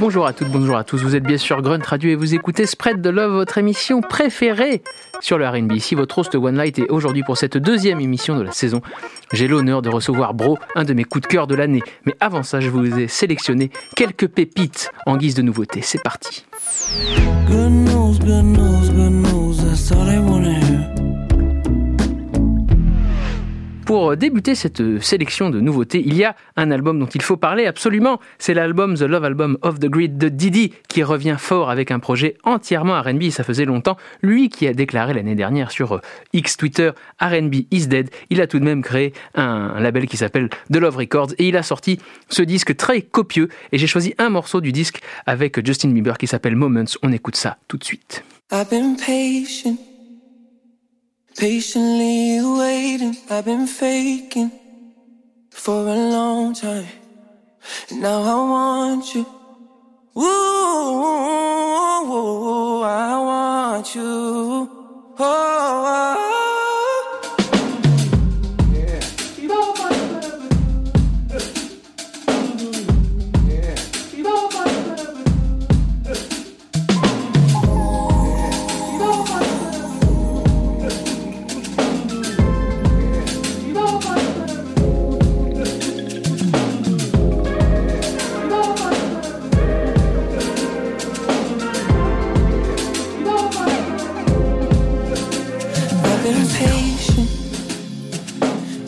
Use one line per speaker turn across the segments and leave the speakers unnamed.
Bonjour à toutes, bonjour à tous. Vous êtes bien sûr Grunt Radio et vous écoutez Spread the Love, votre émission préférée sur le RB. Ici, votre host One Light et aujourd'hui pour cette deuxième émission de la saison, j'ai l'honneur de recevoir Bro, un de mes coups de cœur de l'année. Mais avant ça, je vous ai sélectionné quelques pépites en guise de nouveauté. C'est parti. Pour débuter cette sélection de nouveautés, il y a un album dont il faut parler absolument. C'est l'album The Love Album of the Grid de Didi qui revient fort avec un projet entièrement RB. Ça faisait longtemps. Lui qui a déclaré l'année dernière sur euh, X Twitter RB is dead, il a tout de même créé un label qui s'appelle The Love Records et il a sorti ce disque très copieux. Et j'ai choisi un morceau du disque avec Justin Bieber qui s'appelle Moments. On écoute ça tout de suite. Patiently waiting, I've been faking for a long time. Now I want you. Ooh, I want you. Oh, oh.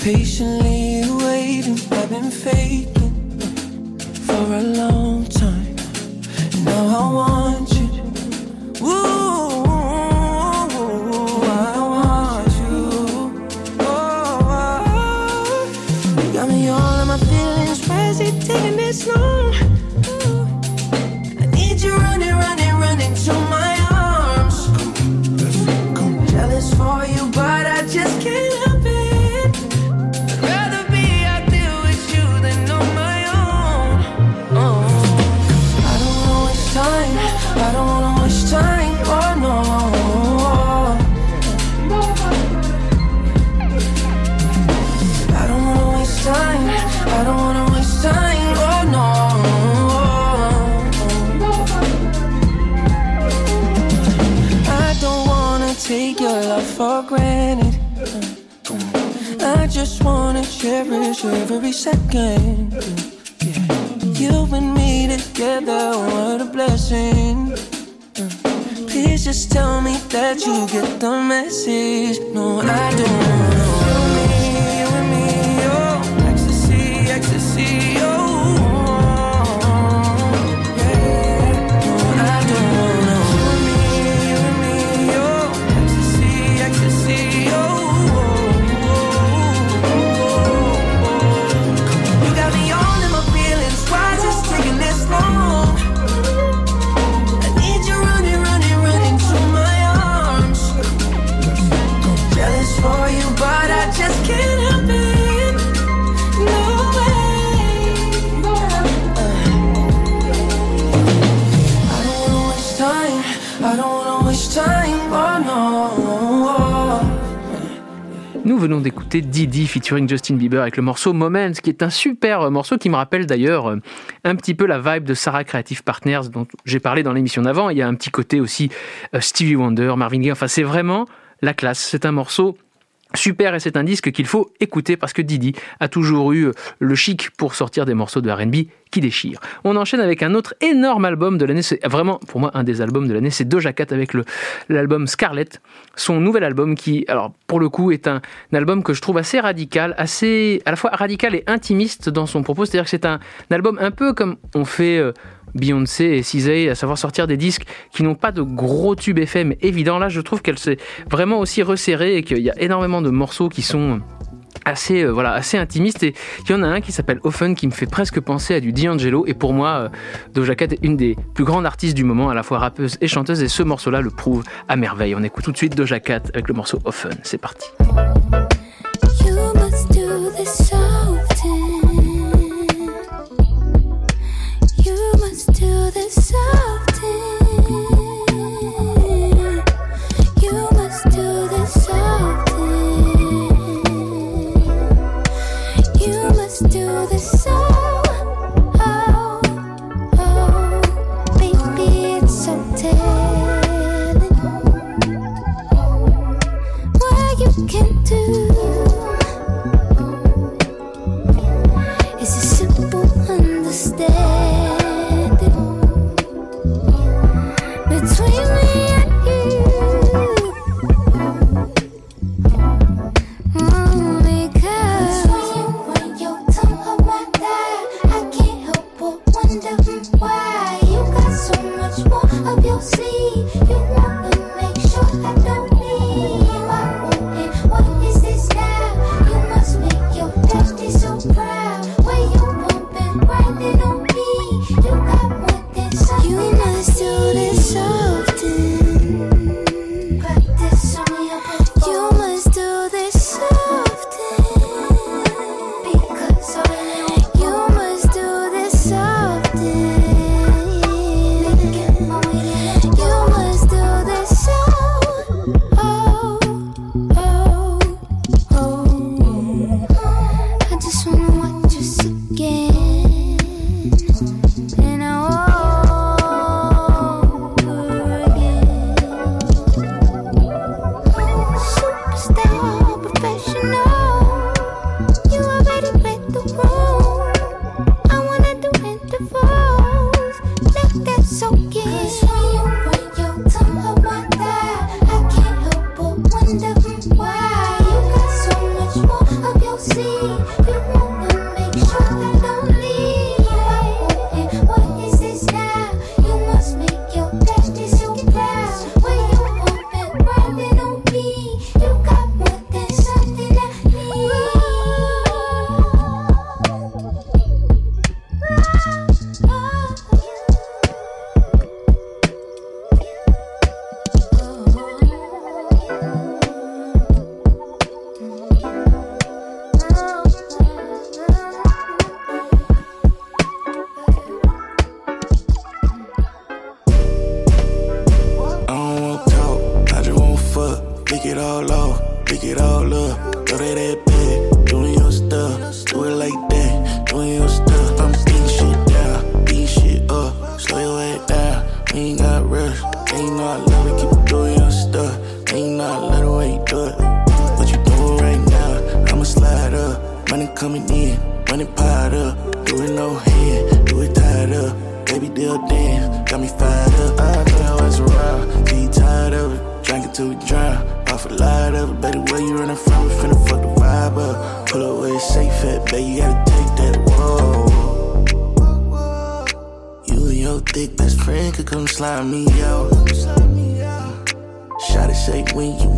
Patiently Justin Bieber avec le morceau Moments, qui est un super morceau qui me rappelle d'ailleurs euh, un petit peu la vibe de Sarah Creative Partners dont j'ai parlé dans l'émission d'avant. Il y a un petit côté aussi euh, Stevie Wonder, Marvin Gaye. Enfin, c'est vraiment la classe. C'est un morceau Super, et c'est un disque qu'il faut écouter parce que Didi a toujours eu le chic pour sortir des morceaux de RB qui déchirent. On enchaîne avec un autre énorme album de l'année, c'est vraiment pour moi un des albums de l'année, c'est Doja Cat avec l'album Scarlett, son nouvel album qui, alors pour le coup, est un, album que je trouve assez radical, assez à la fois radical et intimiste dans son propos, c'est-à-dire que c'est un, album un peu comme on fait... Euh, Beyoncé et Cizay, à savoir sortir des disques qui n'ont pas de gros tubes FM évidents. Là, je trouve qu'elle s'est vraiment aussi resserrée et qu'il y a énormément de morceaux qui sont assez euh, voilà assez intimistes. Et il y en a un qui s'appelle Often qui me fait presque penser à du D'Angelo. Et pour moi euh, Doja Cat est une des plus grandes artistes du moment à la fois rappeuse et chanteuse. Et ce morceau là le prouve à merveille. On écoute tout de suite Doja Cat avec le morceau Often. C'est parti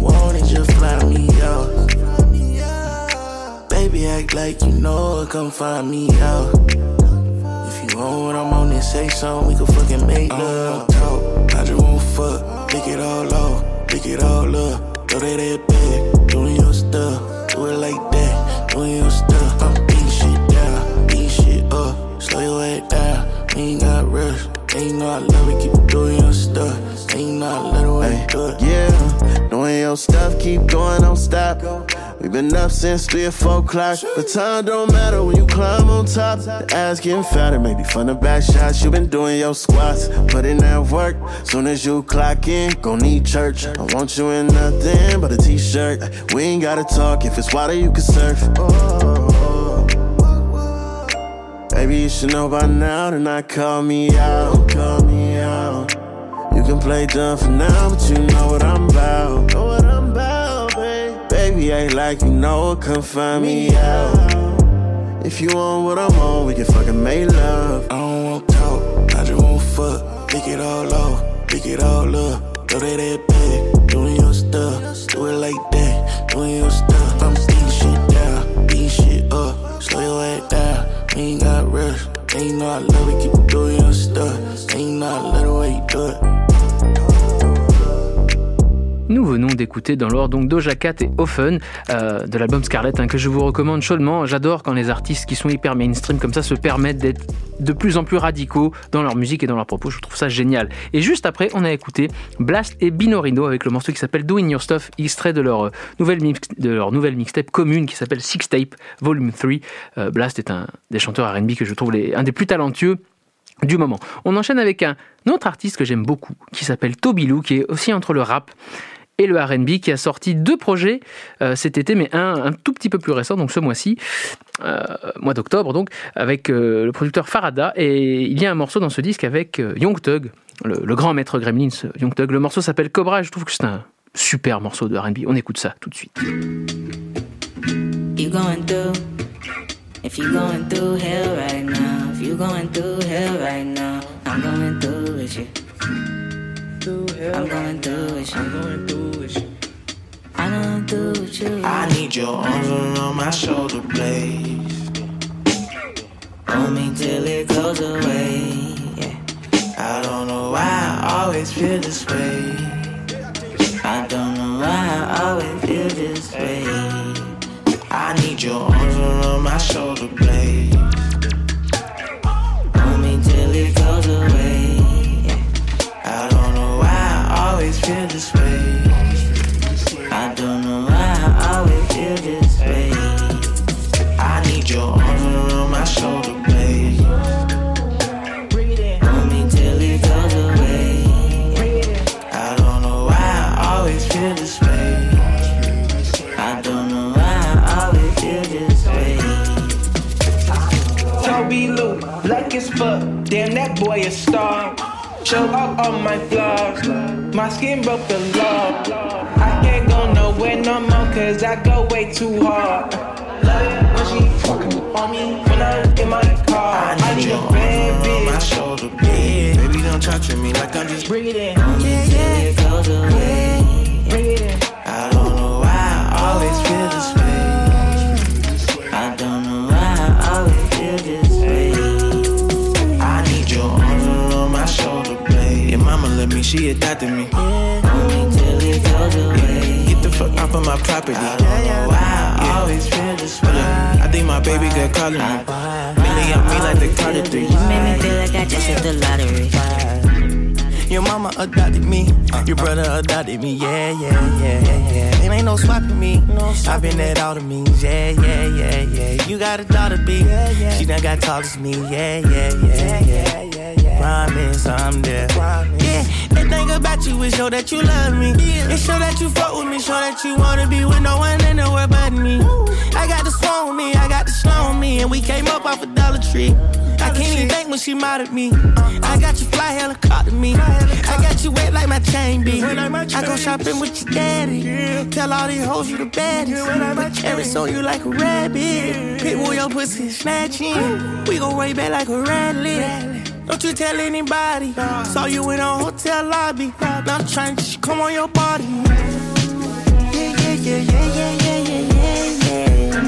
want it, just fly me out. Baby, act like you know it, come find me out. If you want what I'm on, then say something, we can fucking make uh-huh. love. Talk, I just won't fuck, pick it all off, pick it all up. Throw that ass back, doing your stuff, do it like that, doing your stuff. I'm beating shit down, beating shit up, slow your head down, we ain't got rush. Ain't know I love it, keep doing Ain't let the do.
Yeah, doing your stuff, keep going, don't stop. We've been up since three or four o'clock. But time don't matter when you climb on top. The ass getting fatter, maybe from the back shots. You been doing your squats, put in that work. Soon as you clock in, gon' need church. I want you in nothing but a t-shirt. We ain't gotta talk, if it's water you can surf. Oh, Baby, you should know by now to not call me out, call me out. You can play dumb for now, but you know what I'm about. Know what I'm about, babe. Baby, ain't like you know, come find me out. If you want what I'm on, we can fucking make love.
I don't want talk, I just want fuck. Pick it all off, pick it all up. Throw that ass back, doing your stuff. Do it like that, doing your stuff. I'm beating shit down, beating shit up. Slow your head down, we ain't got rush. Ain't know I love it, keep doing your stuff. Ain't know I love the way you do it.
Nous venons d'écouter dans l'ordre donc Doja Cat et Offen euh, de l'album Scarlett hein, que je vous recommande chaudement. J'adore quand les artistes qui sont hyper mainstream comme ça se permettent d'être de plus en plus radicaux dans leur musique et dans leurs propos. Je trouve ça génial. Et juste après, on a écouté Blast et Binorino avec le morceau qui s'appelle Doing Your Stuff, extrait de leur euh, nouvelle, mix, de leur nouvelle mixtape commune qui s'appelle Six Tape Volume 3. Euh, Blast est un des chanteurs R&B que je trouve les, un des plus talentueux du moment. On enchaîne avec un autre artiste que j'aime beaucoup qui s'appelle Toby Lou qui est aussi entre le rap et le RB qui a sorti deux projets euh, cet été, mais un un tout petit peu plus récent, donc ce mois-ci, euh, mois d'octobre, donc, avec euh, le producteur Farada. Et il y a un morceau dans ce disque avec Young Thug, le, grand maître Gremlins, Young Thug. Le morceau s'appelle Cobra je trouve que c'est un super morceau de RB. On écoute ça tout de suite.
Through with you.
I need your arms around my shoulder blades.
Hold me till it goes away. Yeah.
I don't know why I always feel this way.
I don't know why I always feel this way.
I need your arms around my shoulder blades.
Hold me till it goes away. Yeah.
I don't know why I always feel this way.
Damn, that boy a star. Show up on my vlogs. My skin broke the law. I can't go nowhere no more, cause I go way too hard. Love it when she fucking on me when I'm in my car. I need a bad
Around my shoulder blades. Baby, don't talk to me like I'm just.
Bring it in,
Hold me till it goes away.
bring it in.
I don't know why I always feel this way. She adopted me.
Hold me till it goes away.
Get the fuck off of my property. I don't know why I always feel this way. I think my baby girl calling me. Really on me like the Carter three.
You made me feel like I just hit the lottery.
Your mama adopted me, your brother adopted me, yeah, yeah, yeah, yeah, yeah. It ain't no swapping me. No I've been at all the means, yeah, yeah, yeah, yeah. You got a daughter, B. She done got tall as me, yeah, yeah, yeah, yeah, yeah, yeah. Promise I'm there. Yeah, the thing about you is show that you love me. And show that you fuck with me, show that you wanna be with no one in the world but me. I got the swan with me, I got the slow on me, and we came up off a Dollar Tree. I can't even think when she mad at me. I got you fly helicopter me. I got you wet like my chain be. I go shopping with your daddy. Tell all these hoes you the baddest. Put cherries on you like a rabbit. Pitbull your pussy snatching. We go way back like a rattling. Don't you tell anybody. Saw you in a hotel lobby. Now I'm trying to come on your body. Yeah, yeah, yeah, yeah, yeah, yeah, yeah, yeah, yeah.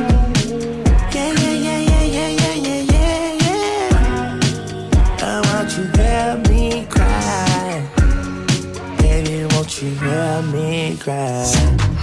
You hear me cry. Baby, won't you hear me cry?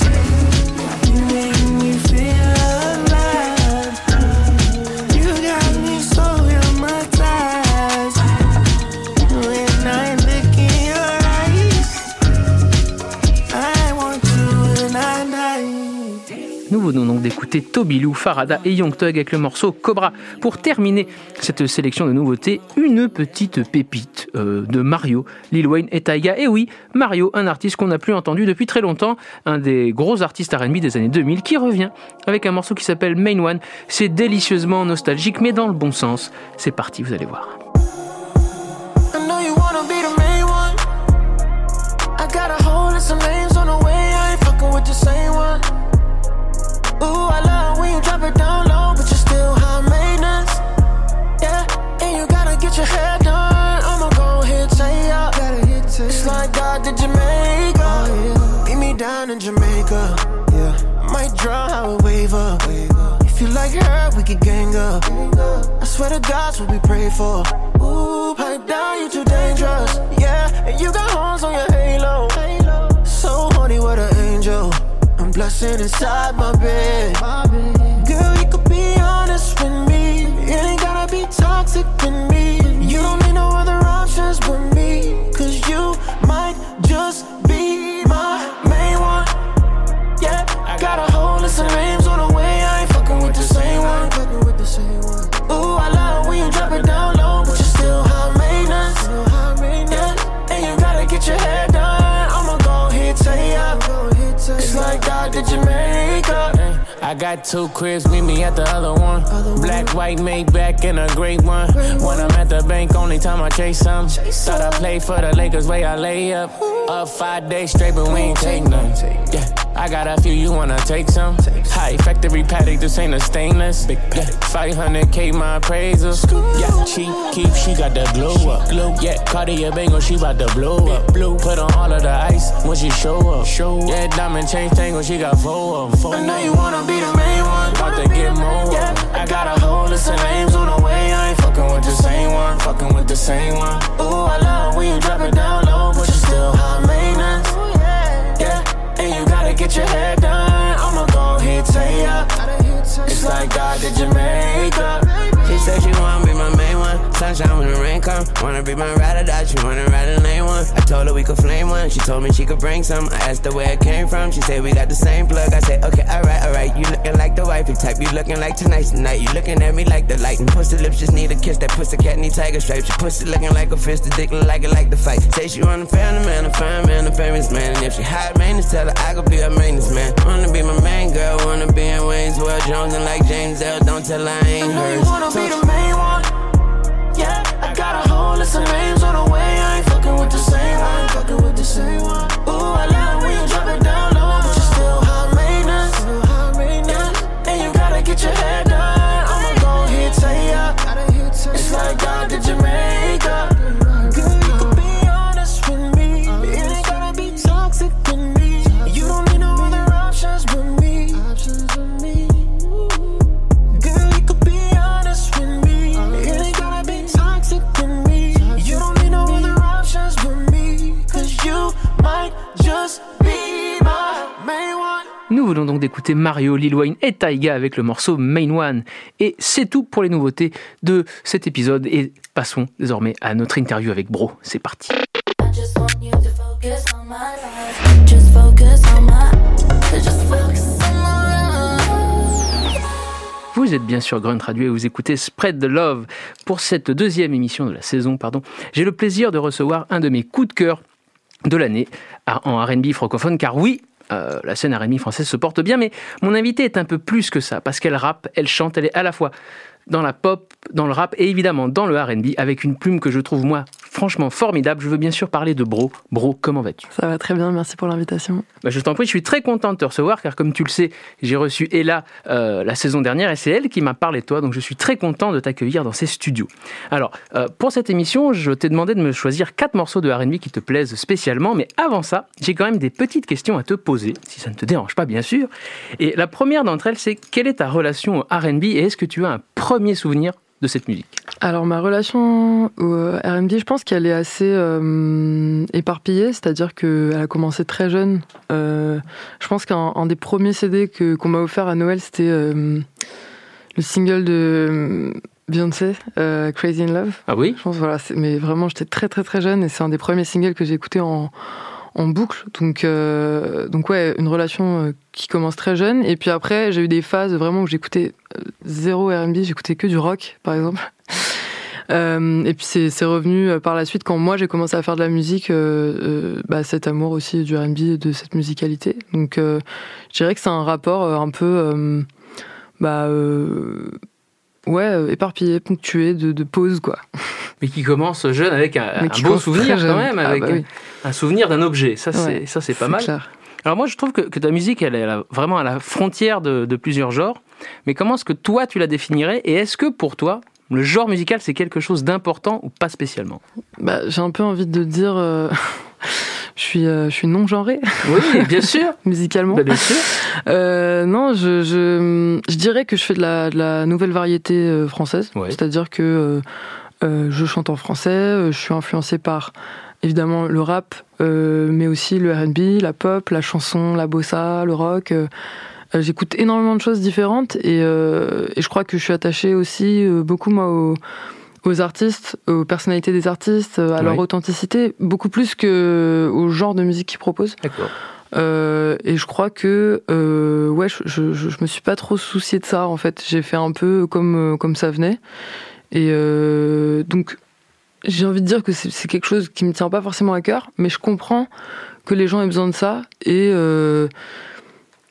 Nous venons donc d'écouter Toby Lou, Farada et Young avec le morceau Cobra. Pour terminer cette sélection de nouveautés, une petite pépite euh, de Mario, Lil Wayne et Taiga. Et oui, Mario, un artiste qu'on n'a plus entendu depuis très longtemps, un des gros artistes R&B des années 2000, qui revient avec un morceau qui s'appelle Main One. C'est délicieusement nostalgique, mais dans le bon sens. C'est parti, vous allez voir.
Ooh, I love when you drop it down low, but you're still high maintenance. Yeah, and you gotta get your hair done. I'ma go ahead, say up. It's like God did Jamaica. Beat me down in Jamaica. Yeah, I might draw how a waiver. If you like her, we could gang up. I swear to God's what we pray for. Ooh, pipe down, you too inside my bed. My
bed. Two cribs, meet me at the other one. Black, white, made back in a great one. When I'm at the bank, only time I chase some. Thought I played for the Lakers, way I lay up. Up five days straight, but we ain't take none. Yeah, I got a few, you wanna take some? High factory paddock, this ain't a stainless. Big Yeah, 500k my appraisal. Yeah, she keep, she got the glow up. Yeah, Cartier Bango, she bout to blow up. Blue, Put on all of the ice when she show up. Yeah, diamond chain tango, she got four of 'em.
I know you wanna be the main one.
About to get more.
I got a whole list of names on the way. I ain't fucking with the same one.
Fucking with the same one.
Ooh, I love when you drop it down low, but you're still high maintenance. Yeah, and you gotta get your hair done. I'ma go say up. It's like God did Jamaica.
She said she wanna be my main one. Sunshine when the rain come. Wanna be my ride or die. She wanna ride a lane one. I told her we could flame one. She told me she could bring some. I asked her where it came from. She said we got the same plug. I said okay, alright, alright. You looking like the wifey type. You looking like tonight's the night. You looking at me like the light. And pussy lips just need a kiss. That pussy cat need tiger stripes. Your pussy looking like a fist. The dick look like it like the fight. Say she wanna a family man, a fine man, a famous man. And if she high maintenance, tell her I could be her maintenance man. Wanna be my main girl. Wanna be in Wayne's World Jones and like James L. Don't tell her I ain't hers.
The main one. Yeah, I got a whole list of names on the way. I ain't fucking with the same one. Fucking with the same one. Ooh, I love when you drop it down
Mario, Lil Wayne et Taiga avec le morceau Main One. Et c'est tout pour les nouveautés de cet épisode. Et passons désormais à notre interview avec Bro. C'est parti. Vous êtes bien sûr Grunt Radio et vous écoutez Spread the Love. Pour cette deuxième émission de la saison, pardon, j'ai le plaisir de recevoir un de mes coups de cœur de l'année en R&B francophone, car oui, euh, la scène R&B française se porte bien, mais mon invité est un peu plus que ça, parce qu'elle rappe, elle chante, elle est à la fois dans la pop, dans le rap et évidemment dans le R&B, avec une plume que je trouve moi franchement formidable. Je veux bien sûr parler de Bro. Bro, comment vas-tu?
Ça va très bien, merci pour l'invitation.
bah, je t'en prie, je suis très content de te recevoir car comme tu le sais, j'ai reçu Ella euh, la saison dernière et c'est elle qui m'a parlé de toi, donc je suis très content de t'accueillir dans ses studios. Alors, euh, pour cette émission, je t'ai demandé de me choisir quatre morceaux de R&B qui te plaisent spécialement, mais avant ça, j'ai quand même des petites questions à te poser, si ça ne te dérange pas bien sûr. Et la première d'entre elles, c'est quelle est ta relation au R&B et est-ce que tu as un premier souvenir de cette musique
Alors ma relation au euh, R&B, je pense qu'elle est assez euh, éparpillée, c'est-à-dire qu'elle a commencé très jeune. Euh, je pense qu'un un des premiers CD que qu'on m'a offert à Noël, c'était euh, le single de Beyoncé, euh, Crazy in Love.
Ah oui?
Je pense voilà, mais vraiment j'étais très très très jeune et c'est un des premiers singles que j'ai écouté en en boucle. Donc euh, donc ouais, une relation euh, qui commence très jeune et puis après j'ai eu des phases vraiment où j'écoutais euh, zéro R&B, j'écoutais que du rock par exemple. Et puis c'est revenu par la suite quand moi j'ai commencé à faire de la musique, bah, cet amour aussi du R&B, de cette musicalité. Donc je dirais que c'est un rapport un peu, bah ouais, éparpillé, ponctué de, de pause quoi.
Mais qui commence jeune avec un, un beau souvenir quand même,
Ah
avec
bah
un-
oui.
un, souvenir d'un objet. Ça, c'est ça, c'est pas mal.
clair.
Alors moi, je trouve que, que ta musique, elle est vraiment à la frontière de, de plusieurs genres. Mais comment est-ce que toi, tu la définirais? Et est-ce que pour toi, le genre musical, c'est quelque chose d'important ou pas spécialement?
Bah, j'ai un peu envie de dire, euh, je suis, euh, je suis non genrée
Oui, bien sûr.
musicalement.
Bah, bien sûr.
Euh, non, je, je, je dirais que je fais de la, de la nouvelle variété française.
Ouais.
C'est-à-dire que euh, je chante en français, euh, je suis influencée par évidemment le rap, euh, mais aussi le RB, la pop, la chanson, la bossa, le rock. euh, euh, J'écoute énormément de choses différentes et, euh, et je crois que je suis attachée aussi euh, beaucoup moi aux, aux artistes, aux personnalités des artistes, à leur authenticité, beaucoup plus que au genre de musique qu'ils proposent.
D'accord.
Euh, et je crois que euh, ouais, je, je, je me suis pas trop soucié de ça en fait. J'ai fait un peu comme comme ça venait. Et euh, donc j'ai envie de dire que c'est quelque chose qui me tient pas forcément à cœur, mais je comprends que les gens aient besoin de ça et euh,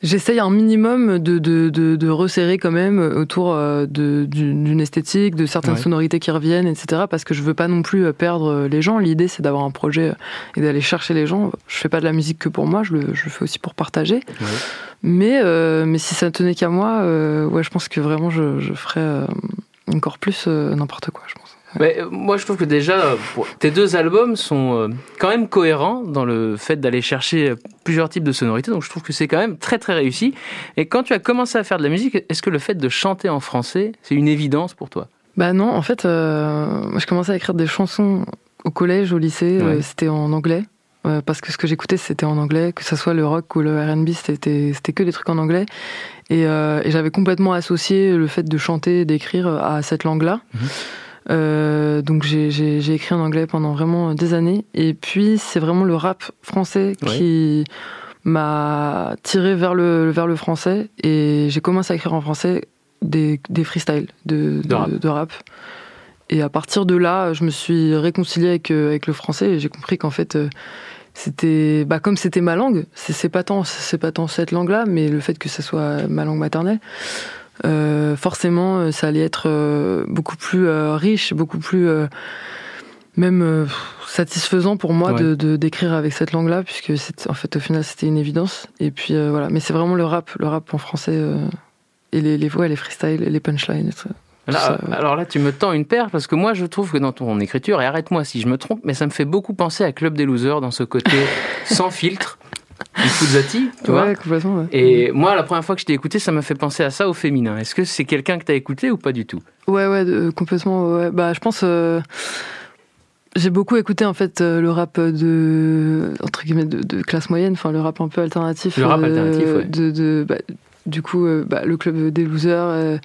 J'essaye un minimum de, de, de, de resserrer quand même autour euh, d'une esthétique, de certaines
Ouais.
sonorités qui reviennent, etc. Parce que je veux pas non plus perdre les gens. L'idée, c'est d'avoir un projet et d'aller chercher les gens. Je fais pas de la musique que pour moi, je le, je le fais aussi pour partager.
Ouais.
Mais, euh, mais si ça tenait qu'à moi, euh, ouais, je pense que vraiment je, je ferais encore plus euh, n'importe quoi, je pense.
Mais, euh, moi, je trouve que déjà, euh, tes deux albums sont quand même cohérents dans le fait d'aller chercher plusieurs types de sonorités. Donc, je trouve que c'est quand même très, très réussi. Et quand tu as commencé à faire de la musique, est-ce que le fait de chanter en français, c'est une évidence pour toi?
Bah non, en fait, euh, moi je commençais à écrire des chansons au collège, au lycée, euh, c'était en anglais. euh, parce que ce que j'écoutais c'était en anglais, que ce soit le rock ou le RB, c'était que des trucs en anglais. Et, euh, et j'avais complètement associé le fait de chanter, d'écrire à cette langue-là.
Mhm.
Euh, donc j'ai- écrit en anglais pendant vraiment des années. Et puis c'est vraiment le rap français
Ouais.
qui m'a tiré vers le, vers le français. Et j'ai commencé à écrire en français des, des freestyles de,
De rap.
de rap. Et à partir de là, je me suis réconciliée avec, euh, avec le français et j'ai compris qu'en fait, euh, c'était, bah, comme c'était ma langue, c'est pas tant, c'est pas tant cette langue-là, mais le fait que ça soit ma langue maternelle, euh, forcément, euh, ça allait être euh, beaucoup plus euh, riche, beaucoup plus euh, même euh, satisfaisant pour moi
Ouais.
de de- d'écrire avec cette langue-là, puisque c'est, en fait, au final, c'était une évidence. Et puis euh, voilà, mais c'est vraiment le rap, le rap en français euh, et les les voix, les freestyles, les punchlines. et tout.
Là. Alors là, tu me tends une perche parce que moi, je trouve que dans ton écriture, et arrête-moi si je me trompe, mais ça me fait beaucoup penser à Club des Losers dans ce côté sans filtre, du Fuzzati, tu vois.
ouais.
Et moi, la première fois que je t'ai écouté, ça m'a fait penser à ça au féminin. Est-ce que c'est quelqu'un que t'as écouté ou pas du tout?
Ouais, ouais, complètement. Ouais. Bah, je pense. euh, j'ai beaucoup écouté en fait euh, le rap de entre guillemets de, de classe moyenne, enfin le rap un peu alternatif.
Le rap
euh,
alternatif, ouais.
De, de bah, du coup, euh, bah, le club des losers. euh,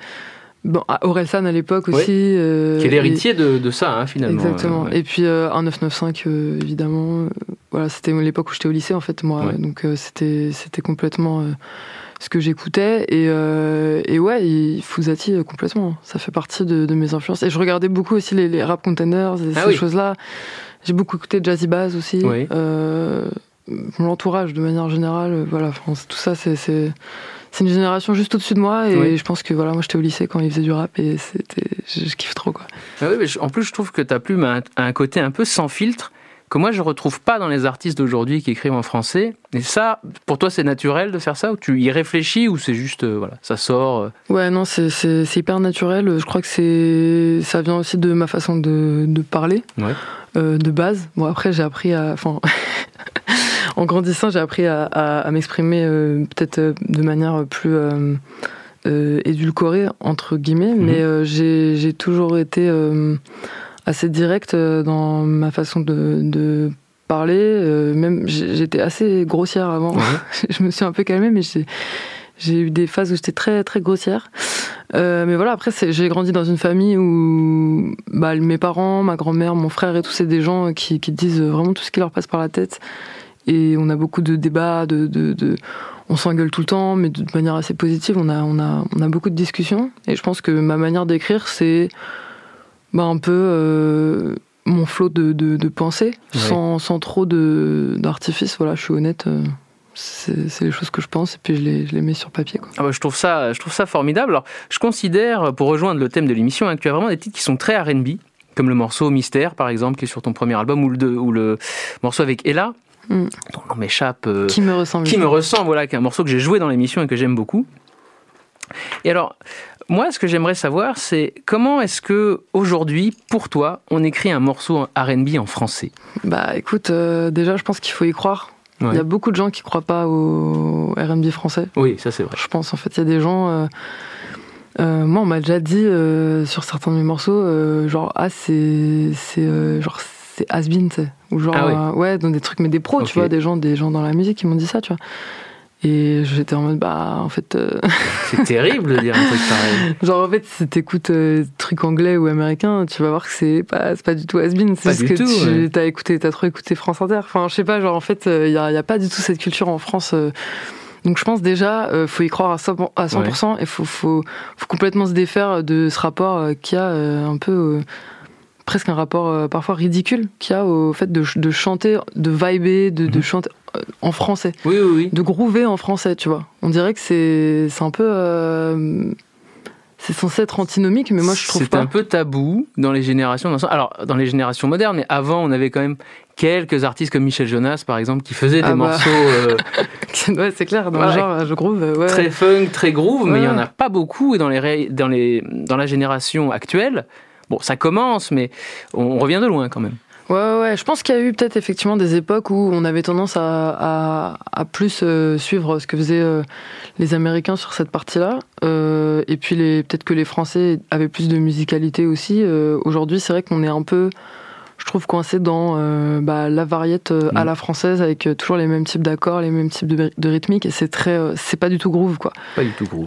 bon, Orelsan à l'époque aussi. euh,
Qui est
et-
l'héritier de, de ça, hein, finalement.
Exactement.
Euh, ouais.
Et puis euh, un 995, euh, évidemment. voilà, c'était l'époque où j'étais au lycée, en fait, moi.
Ouais.
Donc c'était c'était complètement ce que j'écoutais. Et, et ouais, il euh, complètement. Ça fait partie de, de mes influences. Et je regardais beaucoup aussi les, les rap contenders et
Ah
ces
oui.
choses-là. J'ai beaucoup écouté Jazzy Bass aussi.
Oui.
L'entourage, de manière générale. Voilà, tout ça, c'est. C'est- une génération juste au-dessus de moi et
Oui.
je pense que voilà moi j'étais au lycée quand ils faisaient du rap et c'était je, je kiffe trop quoi.
Ah oui, mais je- en plus, je trouve que ta plume a un, côté un peu sans filtre que moi je retrouve pas dans les artistes d'aujourd'hui qui écrivent en français. Et ça, pour toi, c'est naturel de faire ça ou tu y réfléchis ou c'est juste euh, voilà, ça sort. euh,
Ouais, non, c'est- hyper naturel. Je crois que c'est ça vient aussi de ma façon de, de parler,
Ouais.
euh, de base. Bon, après, j'ai appris à. Enfin, en grandissant, j'ai appris à, à- à m'exprimer euh, peut-être euh, de manière plus euh, édulcorée, entre guillemets,
Mhm.
mais j'ai toujours été assez direct euh, dans ma façon de. de parler même j'étais assez grossière avant je me suis un peu calmée mais j'ai j'ai eu des phases où j'étais très très grossière. Euh, mais voilà, après j'ai grandi dans une famille où bah, mes parents, ma grand-mère, mon frère et tout, c'est des gens qui, qui disent vraiment tout ce qui leur passe par la tête. Et on a beaucoup de débats, de, de, de- on s'engueule tout le temps, mais de manière assez positive. On a, on a, on a beaucoup de discussions. Et je pense que ma manière d'écrire, c'est bah, un peu euh, mon flot de, de, de pensée, sans, sans trop d'artifice. Voilà, je suis honnête. euh, c'est les choses que je pense et puis je les, je les mets sur papier. Quoi.
Ah bah, je, trouve ça, je trouve ça formidable. Alors, je considère, pour rejoindre le thème de l'émission, hein, que tu as vraiment des titres qui sont très RB, comme le morceau Mystère, par exemple, qui est sur ton premier album, ou le, ou le morceau avec Ella,
Mm.
dont m'échappe. euh,
Qui me ressemble
qui me ressemble, voilà, qui est un morceau que j'ai joué dans l'émission et que j'aime beaucoup. Et alors, moi, ce que j'aimerais savoir, c'est comment est-ce que aujourd'hui, pour toi, on écrit un morceau R&B en français?
Bah écoute, euh, déjà je pense qu'il faut y croire. Il y a beaucoup de gens qui croient pas au RB français.
Oui, ça c'est vrai.
Je pense en fait, il y a des gens. euh, euh, moi, on m'a déjà dit sur certains de mes morceaux, genre ah c'est c'est genre c'est has-been, tu sais. ou genre
Ah oui.
euh, ouais dans des trucs mais des pros, tu vois, des gens des gens dans la musique qui m'ont dit ça, tu vois. Et j'étais en mode bah en fait euh,
C'est terrible de dire un truc pareil.
genre en fait si t'écoutes euh, trucs anglais ou américains, tu vas voir que c'est pas pas du tout has-been, c'est juste que
tout,
tu
ouais.
t'as écouté t'as trop écouté France Inter. Enfin je sais pas, genre en fait il y, a, y a pas du tout cette culture en France. euh, donc je pense déjà, euh, faut y croire à 100%, à 100% et faut, faut, faut complètement se défaire de ce rapport euh, qu'il y a euh, un peu, euh, presque un rapport euh, parfois ridicule qu'il y a au fait de, ch- de chanter, de vibrer, de, de
Mhm.
chanter euh, en français,
Oui, oui, oui.
de groover en français, tu vois. On dirait que c'est c'est un peu... euh, c'est censé être antinomique, mais moi je trouve
C'est
pas.
un peu tabou dans les générations. dans- Alors, dans les générations modernes, mais avant, on avait quand même quelques artistes comme Michel Jonas, par exemple, qui faisaient des
Ah bah.
morceaux euh,
ouais, c'est clair, dans le genre, je groove. Ouais.
très funk, très groove, mais il y en
Ouais.
a pas beaucoup. Et dans, les, ré- dans, les, dans la génération actuelle, bon, ça commence, mais on, revient de loin quand même.
Ouais, ouais, je pense qu'il y a eu peut-être effectivement des époques où on avait tendance à, à, à plus euh, suivre ce que faisaient euh, les Américains sur cette partie-là. Euh, et puis peut-être que les Français avaient plus de musicalité aussi. Aujourd'hui, c'est vrai qu'on est un peu, je trouve, coincé dans bah, la variette à
Mm.
la française avec toujours les mêmes types d'accords, les mêmes types de, de rythmiques. Et c'est très, c'est pas du tout groove, quoi.
Pas du tout groove.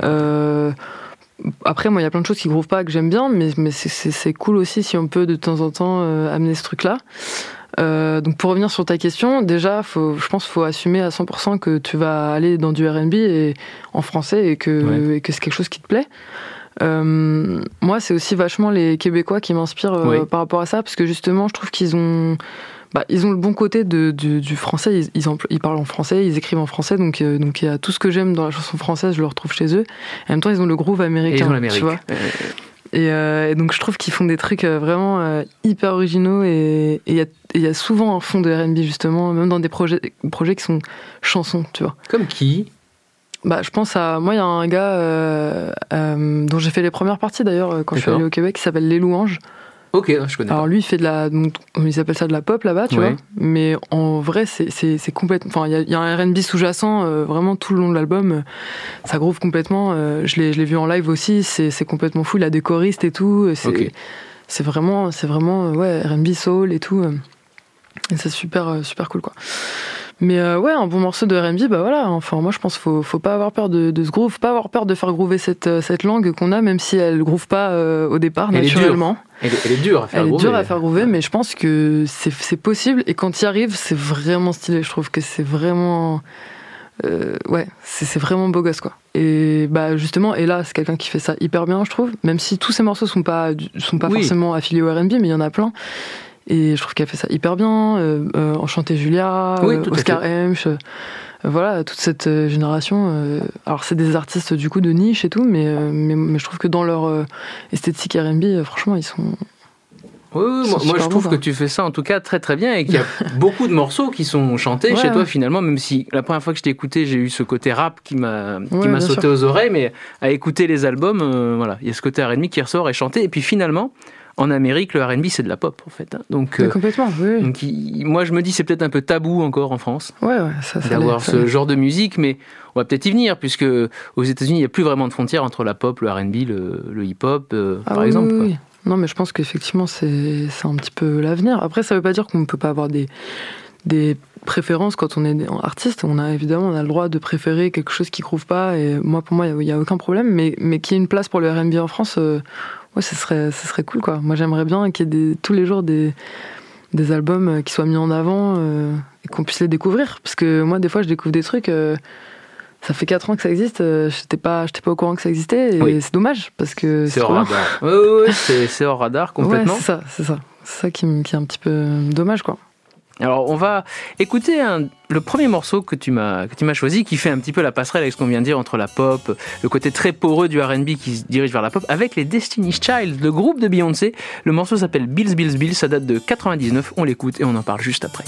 Après, moi, il y a plein de choses qui groovent pas que j'aime bien, mais, mais c'est- cool aussi si on peut de temps en temps euh, amener ce truc-là. Euh, donc pour revenir sur ta question, déjà, faut, je pense qu'il faut assumer à 100% que tu vas aller dans du R&B et en français et que, et que c'est quelque chose qui te plaît. Euh, moi, c'est aussi vachement les Québécois qui m'inspirent
Oui.
par rapport à ça, parce que justement, je trouve qu'ils ont, bah, ils ont le bon côté de, du, du français. Ils, ils, empl- ils parlent en français, ils écrivent en français, donc euh, donc il y a tout ce que j'aime dans la chanson française, je le retrouve chez eux. En même temps, ils ont le groove
Et
américain,
ils ont
tu vois.
Euh,
Et, euh, et donc je trouve qu'ils font des trucs euh, vraiment euh, hyper originaux et et il y, a- et il y a souvent un fond de R&B justement, même dans des projets, projets qui sont chansons, tu vois.
Comme qui?
Bah, je pense à moi, il y a un gars euh, euh, dont j'ai fait les premières parties d'ailleurs quand je suis allée au Québec, qui s'appelle Les Louanges.
Ok, je connais.
Alors lui, il fait de la, donc, ils appellent ça de la pop là-bas, tu
Ouais.
vois. Mais en vrai, c'est c'est c'est complètement, enfin, il y a, y a un R&B sous-jacent euh, vraiment tout le long de l'album. euh, ça groove complètement. euh, je l'ai je l'ai vu en live aussi. C'est c'est complètement fou. Il a des choristes et tout. euh, C'est
Ok.
c'est vraiment c'est vraiment euh, ouais R&B soul et tout. et c'est super super cool quoi. Mais euh, ouais, un bon morceau de R&B, bah voilà. Enfin, moi, je pense qu'il faut, faut pas avoir peur de, de ce groove, faut pas avoir peur de faire groover cette, euh, cette langue qu'on a, même si elle groove pas euh, au départ,
Elle est
naturellement.
Elle, est- elle est dure à faire
Elle est
groover.
dure à faire groover, mais je pense que c'est c'est possible. Et quand il arrive, c'est vraiment stylé. Je trouve que c'est vraiment. euh, ouais, c'est vraiment beau gosse, quoi. Et bah justement, et là, c'est quelqu'un qui fait ça hyper bien, je trouve. Même si tous ces morceaux sont pas, sont pas
Oui.
forcément affiliés au RB, mais il y en a plein. Et je trouve qu'elle fait ça hyper bien. Euh, euh, Enchanté Julia,
Oui,
euh, Oscar. Hemsch. euh, voilà, toute cette génération. alors, c'est des artistes du coup de niche et tout, mais, mais, mais je trouve que dans leur esthétique RB, franchement, ils sont,
Oui, moi, je trouve que tu fais ça en tout cas très très bien et qu'il y a beaucoup de morceaux qui sont chantés
Ouais,
chez toi
ouais.
finalement, même si la première fois que je t'ai écouté, j'ai eu ce côté rap qui m'a qui sauté
sûr.
aux oreilles, mais à écouter les albums, euh, voilà, il y a ce côté R&B qui ressort et chanté. Et puis finalement, en Amérique, le R&B c'est de la pop en fait. hein. Donc, euh,
complètement, oui.
donc, il- moi je me dis c'est peut-être un peu tabou encore en France
Ouais, ouais, ça, ça
d'avoir ce genre de musique, mais on va peut-être y venir puisque aux États-Unis il n'y a plus vraiment de frontières entre la pop, le R&B, le, le hip-hop, euh,
Ah
par
oui,
exemple.
oui. Non, mais je pense qu'effectivement, c'est un petit peu l'avenir. Après, ça veut pas dire qu'on ne peut pas avoir des, des préférences quand on est artiste. On a évidemment on a le droit de préférer quelque chose qui groove pas. Et moi, pour moi, il n'y a, aucun problème. Mais, mais qu'il y ait une place pour le RB en France, euh, ouais, ce serait, ce serait cool. Quoi. Moi, j'aimerais bien qu'il y ait des, tous les jours des, des albums euh, qui soient mis en avant euh, et qu'on puisse les découvrir. Parce que moi, des fois, je découvre des trucs. euh, ça fait 4 ans que ça existe, euh, j'étais pas, j'étais pas au courant que ça existait, et
Oui.
c'est dommage, parce que
C'est hors radar. Ouais, c'est c'est hors radar complètement.
Ouais, c'est ça, c'est ça. C'est ça qui, qui est un petit peu dommage, quoi.
Alors, on va écouter le premier morceau que tu m'as choisi, qui fait un petit peu la passerelle avec ce qu'on vient de dire entre la pop, le côté très poreux du R&B qui se dirige vers la pop, avec les Destiny's Child, le groupe de Beyoncé. Le morceau s'appelle Bills Bills Bills, ça date de 99. On l'écoute et on en parle juste après.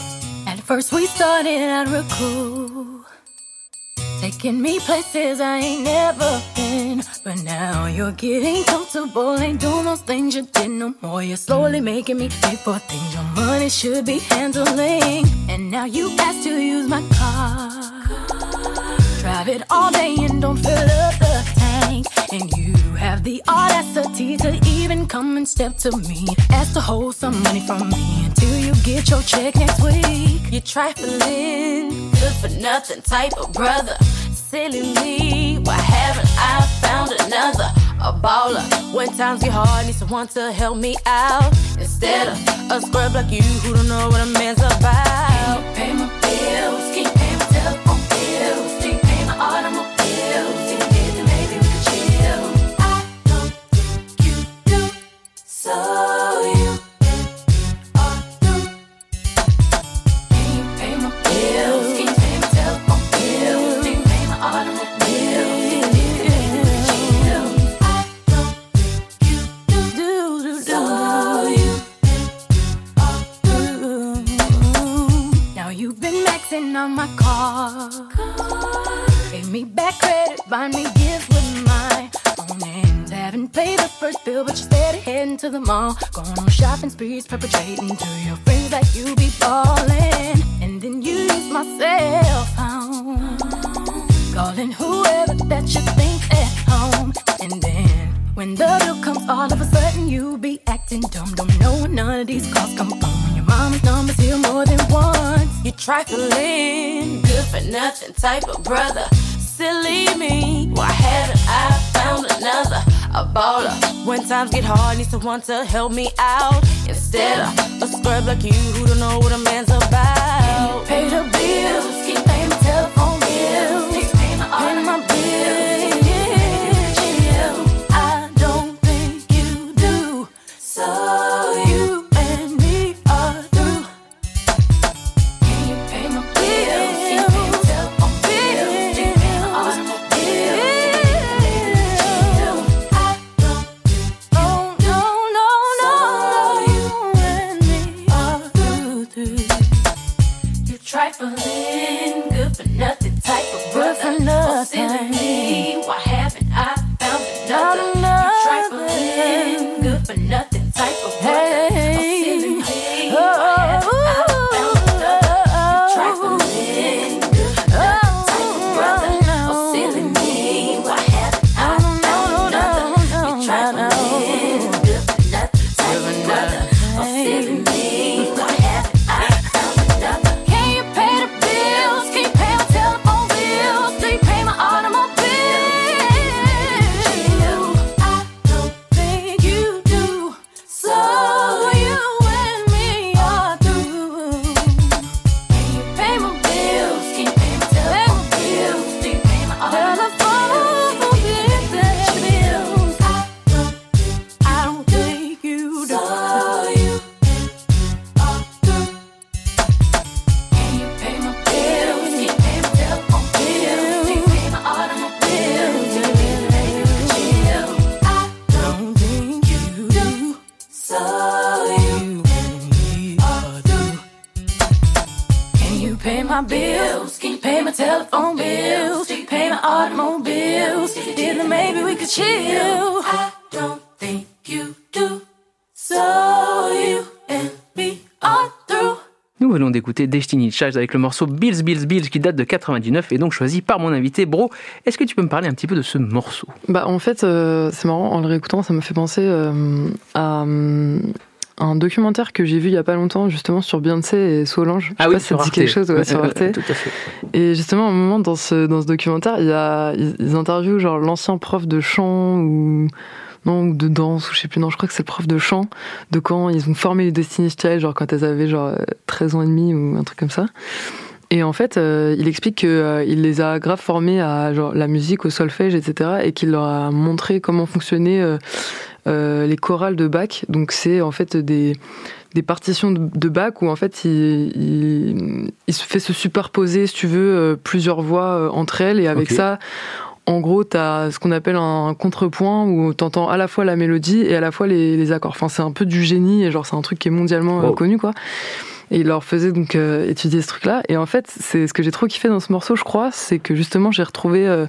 Taking me places I ain't never been. But now you're getting comfortable, ain't doing those things you did no more. You're slowly making me pay for things your money should be handling. And now you ask to use my car. Drive it all day and don't fill up the tank. And you have the audacity to even come and step to me. Ask to hold some money from me get your check next week. You're trifling, good for nothing type of brother. Silly me, why haven't I found another? A baller. When times get hard, need someone to help me out. Instead of a scrub like you who don't know what a man's about. The mall. Going on shopping sprees, perpetrating to your friends that you be ballin'. And then you use my cell phone. Calling whoever that you think at home. And then when the bill comes, all of a sudden you be acting dumb. Don't know where none of these calls come from. When your mama's number's here more than once. You trifling, good for nothing type of brother. Silly me, why haven't I found another? A baller. When times get hard, need someone to help me out. Instead of a scrub like you who don't know what a man's about. Pay the bills, keep paying my telephone bills, keep paying my, pay my bills.
Avec le morceau Bills, Bills, Bills qui date de 99 et donc choisi par mon invité Bro. Est-ce que tu peux me parler un petit peu de ce morceau?
Bah en fait, euh, c'est marrant, en le réécoutant, ça me fait penser euh, à euh, un documentaire que j'ai vu il y a pas longtemps justement sur Beyoncé et Solange. Je
Ah
sais
oui,
pas si ça dit quelque chose ouais,
Ouais,
sur
ouais,
Arte.
Tout à fait.
Et justement, à un moment dans ce, dans ce documentaire, il y a, ils, ils interviewent genre l'ancien prof de chant ou non ou de danse ou je sais plus. Non, je crois que c'est le prof de chant de quand ils ont formé les Destiny's Child, genre quand elles avaient genre euh, 13 ans et demi ou un truc comme ça. Et en fait, euh, il explique que euh, les a grave formés à genre la musique, au solfège, etc. Et qu'il leur a montré comment fonctionnaient euh, euh, les chorales de Bach. Donc c'est en fait des des partitions de, de Bach où en fait il, il, fait se superposer, si tu veux, euh, plusieurs voix euh, entre elles et avec
Ok.
ça, en gros, t'as ce qu'on appelle un contrepoint où t'entends à la fois la mélodie et à la fois les, les accords. Enfin, c'est un peu du génie et genre c'est un truc qui est mondialement euh, connu quoi. Et il leur faisait donc euh, étudier ce truc-là. Et en fait, c'est ce que j'ai trop kiffé dans ce morceau, je crois, c'est que justement j'ai retrouvé euh,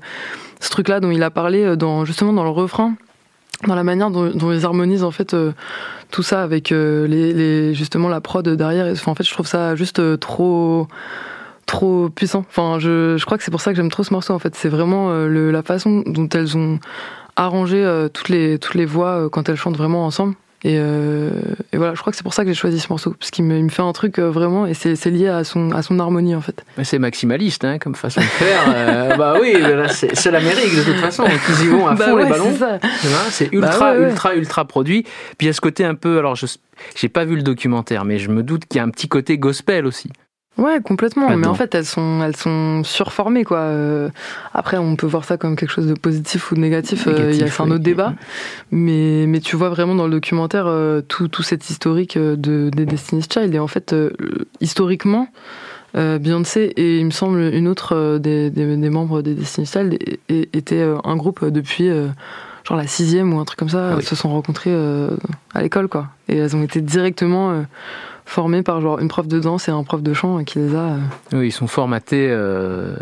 ce truc-là dont il a parlé dans justement dans le refrain, dans la manière dont, dont ils harmonisent en fait euh, tout ça avec euh, les, les- justement la prod derrière. Enfin, en fait, je trouve ça juste euh, trop trop puissant. Enfin, je, je crois que c'est pour ça que j'aime trop ce morceau. En fait, c'est vraiment euh, le, la façon dont elles ont arrangé euh, toutes les toutes les voix euh, quand elles chantent vraiment ensemble. Et, euh, et voilà, je crois que c'est pour ça que j'ai choisi ce morceau, parce qu'il me, me fait un truc euh, vraiment, et c'est lié à son, à son harmonie en fait.
Mais C'est maximaliste hein, comme façon de faire. Euh, bah oui, c'est l'Amérique de toute façon. Ils y vont à
Bah
fond
ouais,
les ballons.
c'est Bah
ultra,
ouais, ouais.
ultra, ultra produit. Puis il y a ce côté un peu. Alors, je j'ai pas vu le documentaire, mais je me doute qu'il y a un petit côté gospel aussi.
Ouais, complètement. Mais en fait, elles sont, elles sont surformées, quoi. Euh, Après, on peut voir ça comme quelque chose de positif ou de négatif. euh, Il y a
Négatif,
c'est un
oui.
autre débat. Mais, mais tu vois vraiment dans le documentaire euh, tout, tout cet historique euh, de, des Destiny's Child. Et en fait, historiquement, Beyoncé et il me semble une autre des, des, des membres des Destiny's Child étaient un groupe depuis genre la sixième ou un truc comme ça.
Ah oui.
Elles se sont rencontrées à l'école, quoi. Et elles ont été directement formées par genre une prof de danse et un prof de chant qui les a. euh,
Oui, ils sont formatés euh,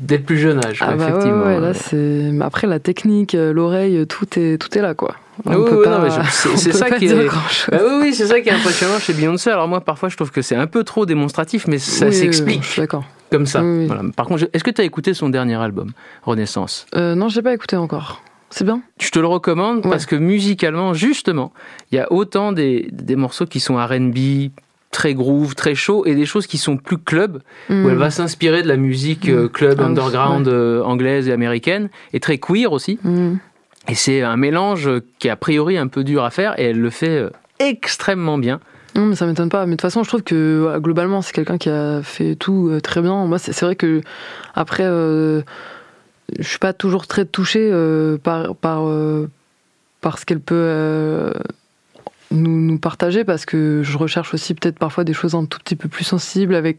dès le plus jeune âge,
ah bah
effectivement.
ouais, là c'est. mais Après la technique, euh, l'oreille, tout est tout est là quoi.
Oui, oui, non, mais je- c'est-
on
c'est
peut
ça
pas
qui est-
grand-chose.
Bah oui, oui, c'est ça qui est impressionnant chez Beyoncé. Alors moi, parfois, je trouve que c'est un peu trop démonstratif, mais ça
Oui,
s'explique
Je suis d'accord.
comme ça. Voilà. Par contre, est-ce que tu as écouté son dernier album, Renaissance?
Euh, non, je l'ai pas écouté encore. C'est bien?
Je te le recommande
Ouais.
parce que musicalement, justement, il y a autant des, des morceaux qui sont R&B, très groove, très chaud, et des choses qui sont plus club, où
Mm.
elle va s'inspirer de la musique euh, club,
Ah,
underground, euh, anglaise et américaine, et très queer aussi.
Mm.
Et c'est un mélange qui est a priori un peu dur à faire, et elle le fait euh, extrêmement bien.
Non, mais ça m'étonne pas. Mais de toute façon, je trouve que globalement, c'est quelqu'un qui a fait tout très bien. Moi, c'est c'est vrai que après, euh, je suis pas toujours très touchée euh, par par euh, par ce qu'elle peut nous, nous partager parce que je recherche aussi peut-être parfois des choses un tout petit peu plus sensibles avec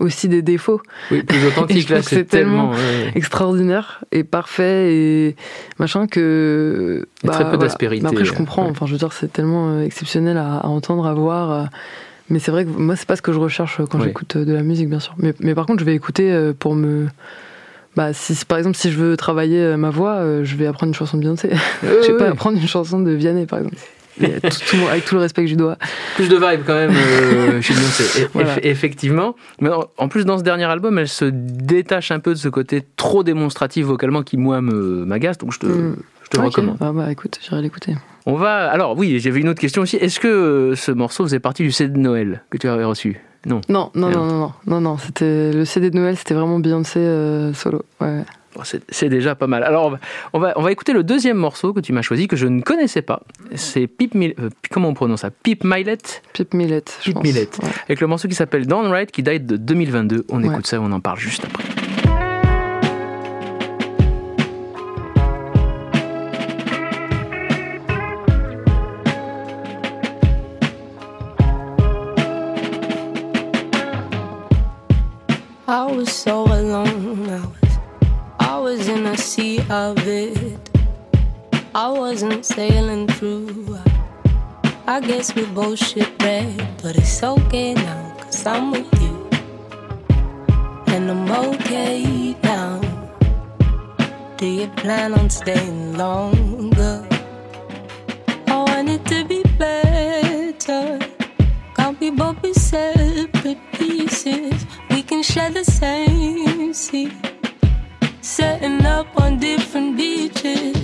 aussi des défauts.
Oui, plus authentique, là, c'est
tellement-
tellement... ouais, ouais.
extraordinaire et parfait et machin que
Et très peu d'aspérité,
Mais après je comprends
Ouais.
enfin je veux dire c'est tellement euh, exceptionnel à, à entendre à voir euh, mais c'est vrai que moi c'est pas ce que je recherche quand
Ouais.
j'écoute euh, de la musique bien sûr mais, mais par contre je vais écouter pour me bah si par exemple si je veux travailler ma voix je vais apprendre une chanson de Beyoncé je vais pas apprendre une chanson de Vianney par exemple tout- tout- avec tout le respect que je dois
plus de vibe quand même euh, chez Beyoncé.
Voilà.
effectivement. Mais en- plus, dans ce dernier album, elle se détache un peu de ce côté trop démonstratif vocalement qui, moi, m'agace. Donc, je te,
Mm.
je te recommande.
Ah bah écoute j'irai l'écouter
On va. Alors, oui, j'avais une autre question aussi. Est-ce que euh, ce morceau faisait partie du CD de Noël que tu avais reçu? Non.
non non non non non non non c'était le CD de Noël c'était vraiment Beyoncé euh, solo ouais
c'est déjà pas mal. Alors, on va, on va, on va écouter le deuxième morceau que tu m'as choisi, que je ne connaissais pas. C'est Pip Mil- euh, comment on prononce ça? Pip Millet,
Pip Millet, je
Pip
pense.
Millet.
Ouais.
avec le morceau qui s'appelle Downright, qui date de 2022. On
Ouais.
écoute ça et on en parle juste après.
I was so of it. I wasn't sailing through. I guess we both shipwrecked, but it's okay now, cause I'm with you. and I'm okay now. Do you plan on staying longer? I want it to be better. Can't we both be separate pieces? We can share the same sea, up on different beaches.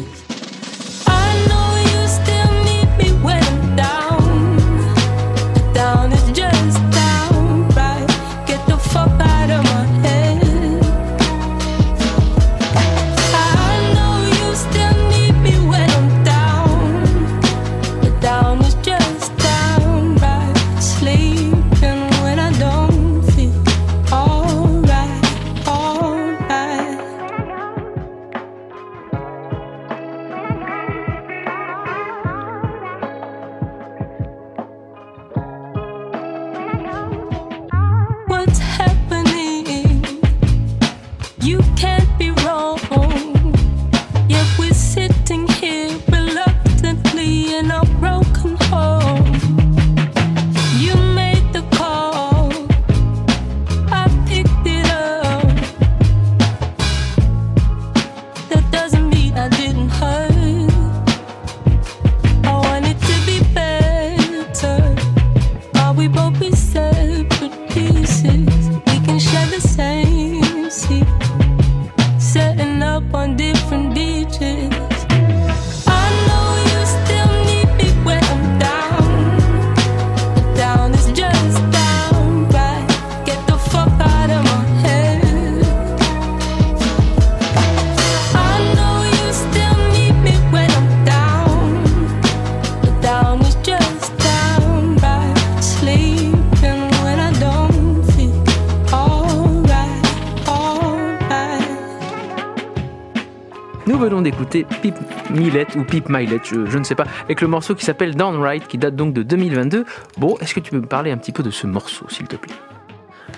Je, je ne sais pas, avec le morceau qui s'appelle Downright, qui date donc de 2022. Bon, est-ce que tu peux me parler un petit peu de ce morceau, s'il te plaît?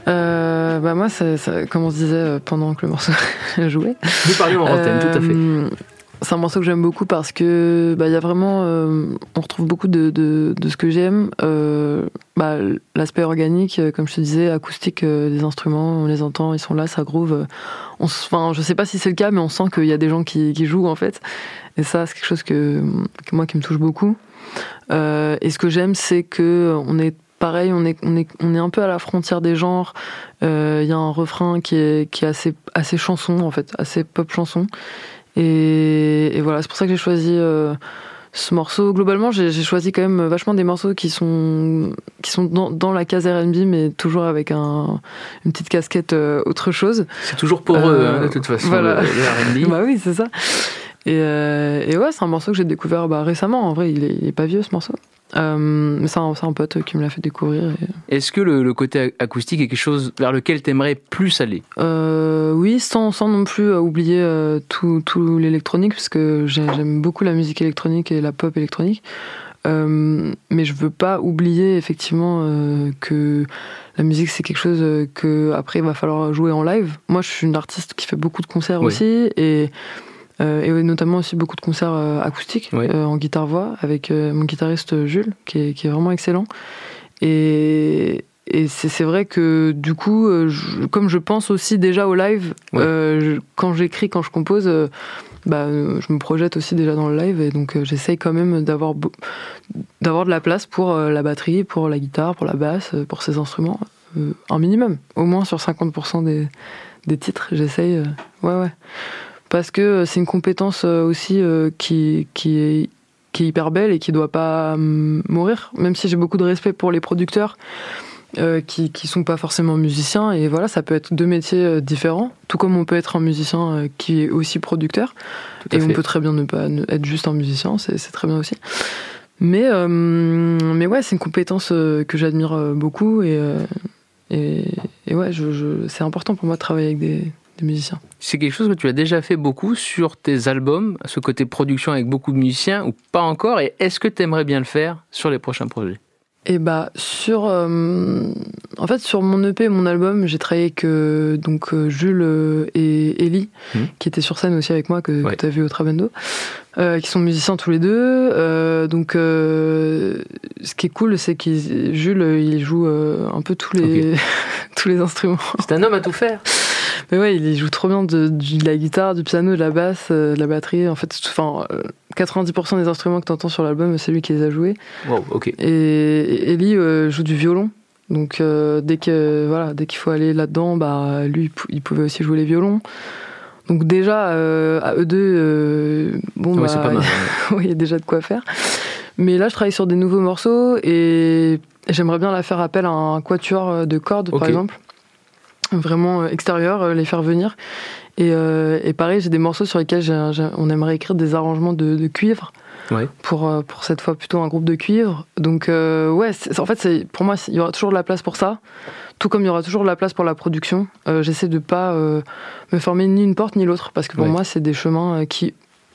Euh, bah moi, ça, ça- comme on se disait euh, pendant que le morceau jouait,
Nous parlions en antenne, tout à fait.
C'est un morceau que j'aime beaucoup parce que bah, il y a vraiment, euh, on retrouve beaucoup de, ce que j'aime. Euh, bah, L'aspect organique, euh, comme je te disais, acoustique des instruments, on les entend, ils sont là, ça groove. On, enfin, je sais pas si c'est le cas, mais on sent qu'il y a des gens qui, jouent en fait. Et ça, c'est quelque chose que, moi qui me touche beaucoup. Et ce que j'aime, c'est que on est pareil, on est, un peu à la frontière des genres. Il y a un refrain qui est, qui est assez, assez chanson, en fait, assez pop chanson. Et, et voilà, c'est pour ça que j'ai choisi euh, ce morceau. Globalement, j'ai choisi quand même vachement des morceaux qui sont, qui sont dans, dans la case RB, mais toujours avec un, une petite casquette euh, autre chose.
C'est toujours pour eux,
Euh,
hein, de toute façon,
voilà.
le, le R&B.
bah oui, c'est ça. Et, euh, et ouais, c'est un morceau que j'ai découvert bah, récemment. En vrai, il est, il est pas vieux ce morceau. Euh, mais c'est un, pote qui me l'a fait découvrir. et-
Est-ce que le, le côté acoustique est quelque chose vers lequel tu aimerais plus aller?
Euh, oui, sans, sans non plus euh, oublier euh, tout, tout l'électronique, parce que j'ai- j'aime beaucoup la musique électronique et la pop électronique. Mais je veux pas oublier effectivement que la musique c'est quelque chose que après il va falloir jouer en live. Moi, je suis une artiste qui fait beaucoup de concerts
Oui.
aussi et et notamment aussi beaucoup de concerts euh, acoustiques euh, en guitare voix avec euh, mon guitariste Jules qui est, qui est vraiment excellent. Et, et c'est vrai que du coup, euh, je- comme je pense aussi déjà au live, euh, je- quand j'écris, quand je compose, euh, bah, euh, je me projette aussi déjà dans le live et donc euh, j'essaye quand même d'avoir d'avoir de la place pour euh, la batterie, pour la guitare, pour la basse, euh, pour ces instruments, euh, un minimum, au moins sur 50% des, des titres, j'essaye. euh, ouais, ouais. Parce que euh, c'est une compétence euh, aussi euh, qui, qui, est, qui est hyper belle et qui doit pas hum, mourir, même si j'ai beaucoup de respect pour les producteurs. euh, qui, qui sont pas forcément musiciens. Et voilà ça peut être deux métiers différents. Tout comme on peut être un musicien qui est aussi producteur. Et on
fait.
peut très bien ne pas ne- être juste un musicien c'est très bien aussi. Mais euh, mais ouais c'est une compétence que j'admire beaucoup. Et et, et ouais je, je- c'est important pour moi de travailler avec des, des musiciens
C'est quelque chose que tu as déjà fait beaucoup sur tes albums, ce côté production avec beaucoup de musiciens, ou pas encore Et est-ce que tu aimerais bien le faire sur les prochains projets?
Et bah sur euh, en fait sur mon EP et mon album j'ai travaillé avec euh, donc euh, Jules et Ellie
Mhm.
qui étaient sur scène aussi avec moi que,
Ouais.
tu as vu au Trabendo euh, qui sont musiciens tous les deux euh, donc euh, ce qui est cool c'est que Jules il joue euh, un peu tous les tous les instruments
C'est un homme à tout faire.
mais ouais il joue trop bien de, la guitare du piano de la basse euh, de la batterie en fait enfin euh, 90% des instruments que tu entends sur l'album c'est lui qui les a joués
Wow, ok.
et Ellie euh, joue du violon. Donc euh, dès que voilà, dès qu'il faut aller là-dedans, bah lui il pou- il pouvait aussi jouer les violons. Donc déjà euh, à eux deux, euh, bon
Ouais,
bah, il y a déjà de quoi faire. Mais là, je travaille sur des nouveaux morceaux et j'aimerais bien la faire appel à un quatuor euh, de cordes, par exemple. Vraiment euh, extérieur, euh, les faire venir. Et, euh, et pareil, j'ai des morceaux sur lesquels on aimerait écrire des arrangements de, de cuivre
Ouais.
pour, pour cette fois plutôt un groupe de cuivre. Donc, euh, ouais, en fait, c'est- pour moi, il y aura toujours de la place pour ça, tout comme il y aura toujours de la place pour la production. Euh, J'essaie de pas me former ni une porte ni l'autre, parce que pour
Ouais.
moi, c'est des chemins qui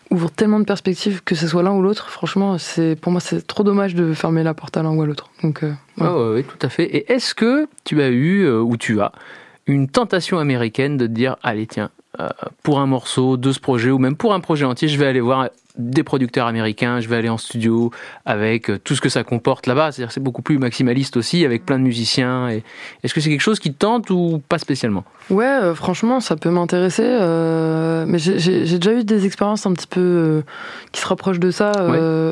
ouvrent tellement de perspectives que ce soit l'un ou l'autre. Franchement, c'est pour moi, c'est trop dommage de fermer la porte à l'un ou à l'autre. Donc, ouais.
Ah ouais, ouais, tout à fait. Et est-ce que tu as eu, ou tu as, une tentation américaine de dire, allez tiens, euh, pour un morceau de ce projet, ou même pour un projet entier, je vais aller voir des producteurs américains, je vais aller en studio avec euh, tout ce que ça comporte là-bas. C'est-à-dire c'est beaucoup plus maximaliste aussi, avec plein de musiciens. Et... Est-ce que c'est quelque chose qui te tente ou pas spécialement?
Ouais, euh, franchement, ça peut m'intéresser. euh, mais j'ai- déjà eu des expériences un petit peu euh, qui se rapprochent de ça,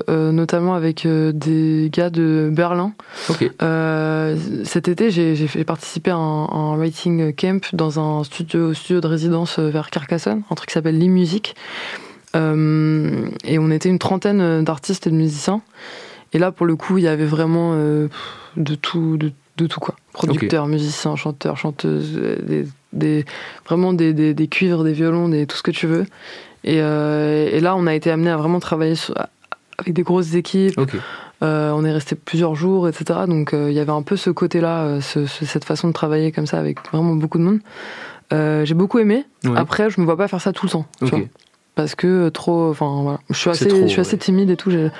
notamment avec des gars de Berlin. Cet été, j'ai participer à un, un writing camp dans un studio, studio de résidence vers Carcassonne, un truc qui s'appelle l'e-music. Euh, et on était une trentaine d'artistes et de musiciens. Et là, pour le coup, il y avait vraiment euh, de tout, de, de tout quoi. Producteurs, musiciens, chanteurs, chanteuses, euh, des, des- vraiment des, des, des cuivres, des violons, des, tout ce que tu veux. Et, euh, et là, on a été amené à vraiment travailler sur- avec des grosses équipes. Euh, on est resté plusieurs jours, etc. Donc euh, il y avait un peu ce côté-là, euh, ce- ce- cette façon de travailler comme ça avec vraiment beaucoup de monde. Euh, J'ai beaucoup aimé.
Ouais.
Après, je me vois pas faire ça tout le temps. tu
Ok.
vois. Parce que euh, trop. Enfin voilà. Je suis assez,
trop,
je suis assez
ouais.
timide et tout. j'ai-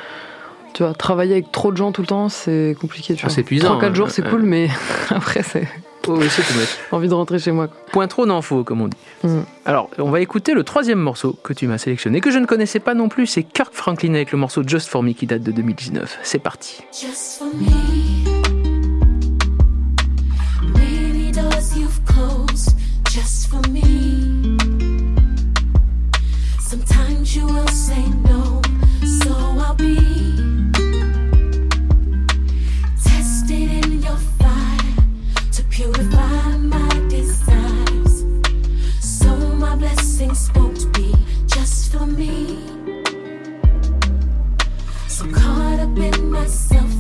Tu vois, travailler avec trop de gens tout le temps, c'est compliqué. Tu
Ah, c'est épuisant,
3-4
hein.
jours, c'est cool, mais après, c'est
Oh, oui, c'est tout net.
envie de rentrer chez moi. quoi.
Point trop faut, comme on dit.
Mm.
Alors, on va écouter le troisième morceau que tu m'as sélectionné, que je ne connaissais pas non plus. C'est Kirk Franklin avec le morceau Just For Me qui date de 2019. C'est parti.
Just for me. Myself,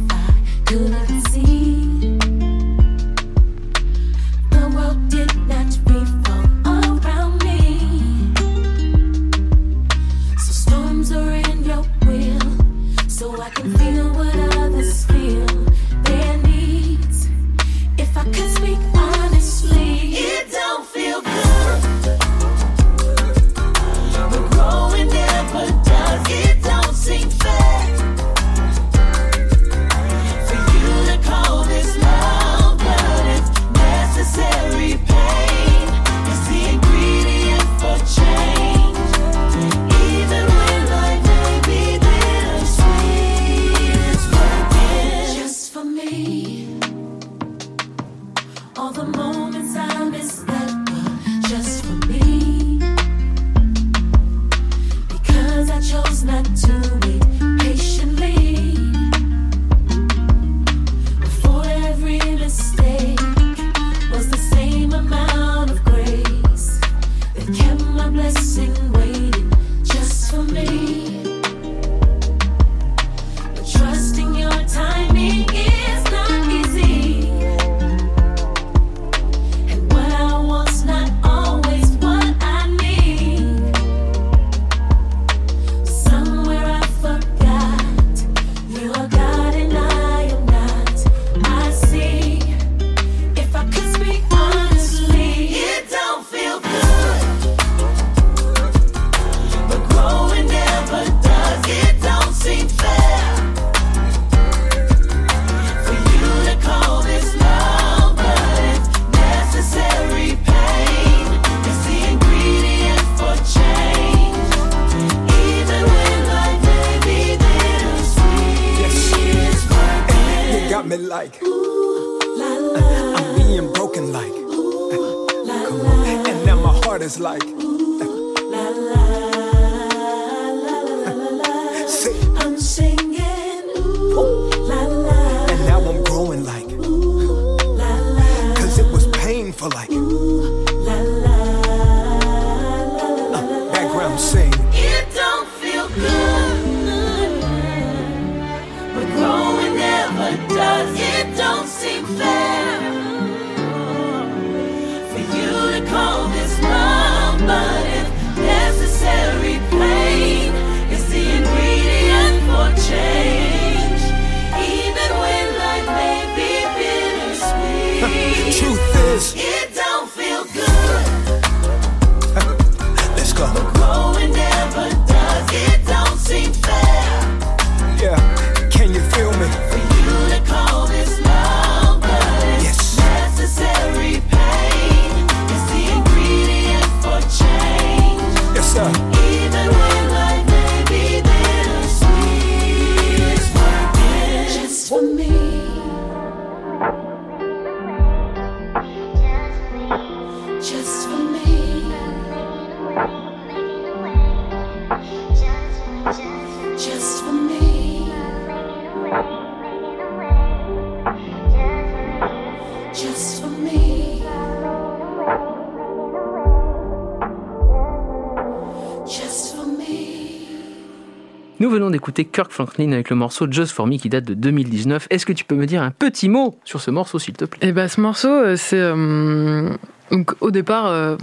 D'écouter Kirk Franklin avec le morceau Just For Me qui date de 2019. Est-ce que tu peux me dire un petit mot sur ce morceau, s'il te plaît?
Et bah ce morceau, euh, c'est euh, donc au départ, euh,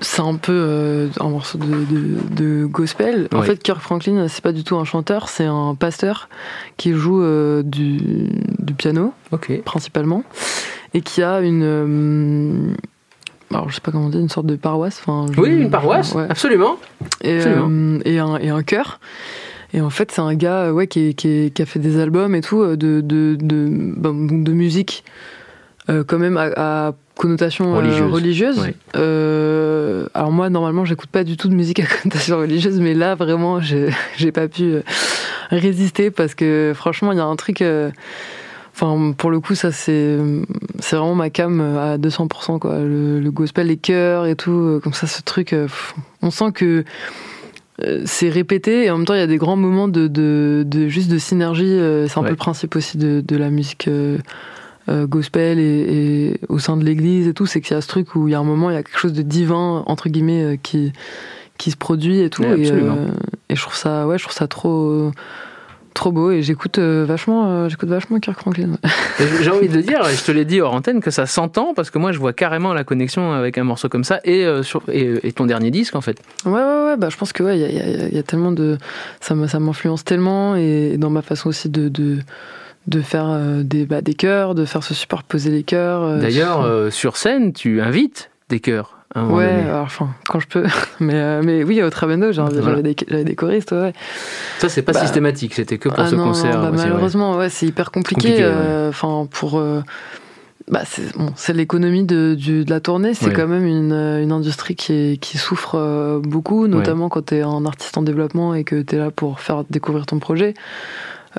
c'est un peu euh, un morceau de, de- de gospel. En
Oui.
fait, Kirk Franklin, c'est pas du tout un chanteur, c'est un pasteur qui joue euh, du, du piano
Ok.
principalement et qui a une euh, alors je sais pas comment dit, une sorte de paroisse. Enfin,
Oui, une paroisse,
ouais.
absolument.
et,
Absolument.
et un, et un chœur. Et en fait, c'est un gars euh, ouais, qui, a fait des albums et tout, euh, de, de, de, ben, donc de musique, euh, quand même à, à connotation euh,
Religieuse. Ouais.
Euh, alors moi, normalement, j'écoute pas du tout de musique à connotation religieuse, mais là, vraiment, j'ai pas pu résister parce que franchement, il y a un truc... Enfin, pour le coup, ça c'est c'est vraiment ma cam à 200%, quoi. Le, le gospel, les chœurs et tout, comme ça, ce truc, on sent que c'est répété et en même temps il y a des grands moments de, de, de- juste de synergie. euh, C'est un
Ouais.
peu le principe aussi de, de la musique euh, euh, gospel et, et au sein de l'église et tout, c'est qu'il y a ce truc où il y a un moment, il y a quelque chose de divin entre guillemets euh, qui qui se produit et tout.
Ouais,
et, euh, et je trouve ça, ouais, je trouve ça trop trop beau et j'écoute euh, vachement, euh, j'écoute vachement Kirk Franklin.
J'ai envie de dire, et je te l'ai dit hors antenne, que ça s'entend parce que moi je vois carrément la connexion avec un morceau comme ça et, euh, sur, et, et ton dernier disque en fait.
Ouais, ouais, ouais, bah, je pense que ouais, il y a, y y tellement de. Ça m'influence tellement et dans ma façon aussi de, de, de faire des, bah, des chœurs, de faire se superposer les chœurs.
D'ailleurs, euh, sur scène, tu invites des chœurs.
Ouais, alors, enfin, quand je peux. mais, euh, mais oui, au Trabendo, j'avais
Voilà.
des, j'avais des choristes, ouais.
Ça, c'est pas
bah,
systématique, c'était que pour
Ah
ce
non,
concert.
bah, malheureusement, ouais, c'est hyper compliqué. Euh, Enfin, pour. euh, bah, c'est bon, l'économie de, de la tournée. C'est
Ouais.
quand même une, euh, une industrie qui, est, qui souffre beaucoup, notamment quand tu es un artiste en développement et que tu es là pour faire découvrir ton projet.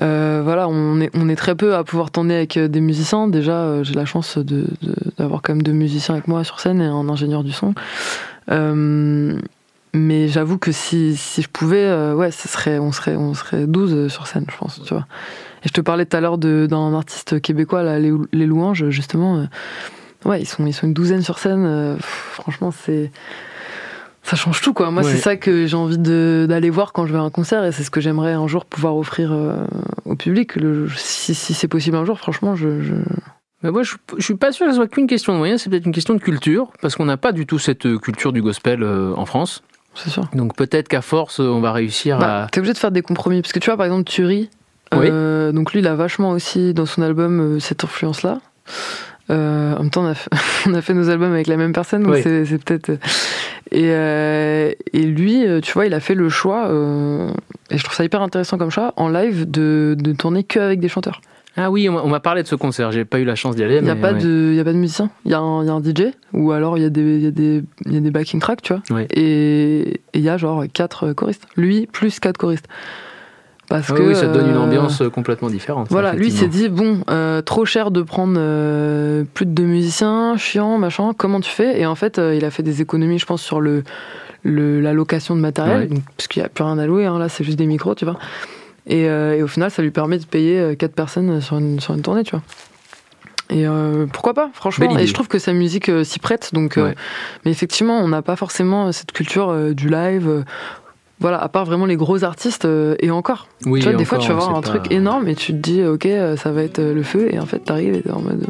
Euh, voilà, on est, on est très peu à pouvoir tourner avec euh, des musiciens. Déjà, euh, j'ai la chance d'avoir quand même deux musiciens avec moi sur scène et un ingénieur du son. Mais j'avoue que si, si je pouvais, ouais, ce serait, on, serait, on serait 12 sur scène, je pense, tu vois. Et je te parlais tout à l'heure d'un artiste québécois, les, Louanges, justement. ouais, ils sont, ils sont une douzaine sur scène. franchement, c'est. Ça change tout, quoi. Moi,
Ouais.
c'est ça que j'ai envie d'aller voir quand je vais à un concert et c'est ce que j'aimerais un jour pouvoir offrir euh, au public. Le- si si c'est possible un jour, franchement, je. je-
Mais moi, je, je suis pas sûr que ce soit qu'une question de moyens, c'est peut-être une question de culture, parce qu'on n'a pas du tout cette euh, culture du gospel euh, en France.
C'est sûr.
Donc peut-être qu'à force, on va réussir
Bah,
à.
T'es obligé de faire des compromis. Parce que tu vois, par exemple, Turi, euh, donc lui, il a vachement aussi dans son album euh, cette influence-là. Euh, en même temps, on a, fait, on a fait nos albums avec la même personne, donc
Oui.
c'est peut-être. euh, Et, euh, et lui, tu vois, il a fait le choix, euh, et je trouve ça hyper intéressant comme ça, en live, de, de tourner que avec des chanteurs.
Ah oui, on m'a- parlé de ce concert, j'ai pas eu la chance d'y aller.
Il n'y a,
mais
pas
ouais.
de- y a pas de musicien. Il y, a un- il y a un DJ, ou alors il y, a des- il y, a des- il y a des backing tracks, tu vois. Et et il y a genre quatre choristes. Lui, plus quatre choristes. Parce
Ah
que
oui, ça donne une
euh,
ambiance euh, complètement différente.
Voilà, lui s'est dit bon, euh, trop cher de prendre euh, plus de deux musiciens, chiant, machin. Comment tu fais? Et en fait, il a fait des économies, je pense, sur le, le la location de matériel,
Ouais.
parce qu'il n'y a plus rien à louer. hein, là, c'est juste des micros, tu vois. Et, et au final, ça lui permet de payer quatre personnes sur une sur une tournée, tu vois. Et euh, pourquoi pas, franchement. Et je trouve que sa musique euh, s'y prête. Donc, euh,
Ouais.
mais effectivement, on n'a pas forcément cette culture du live. Voilà, à part vraiment les gros artistes, euh, et encore.
Oui,
tu vois, des
encore,
fois, tu vas voir un
pas-
truc énorme et tu te dis, ok, euh, ça va être euh, le feu, et en fait, t'arrives et t'es en mode.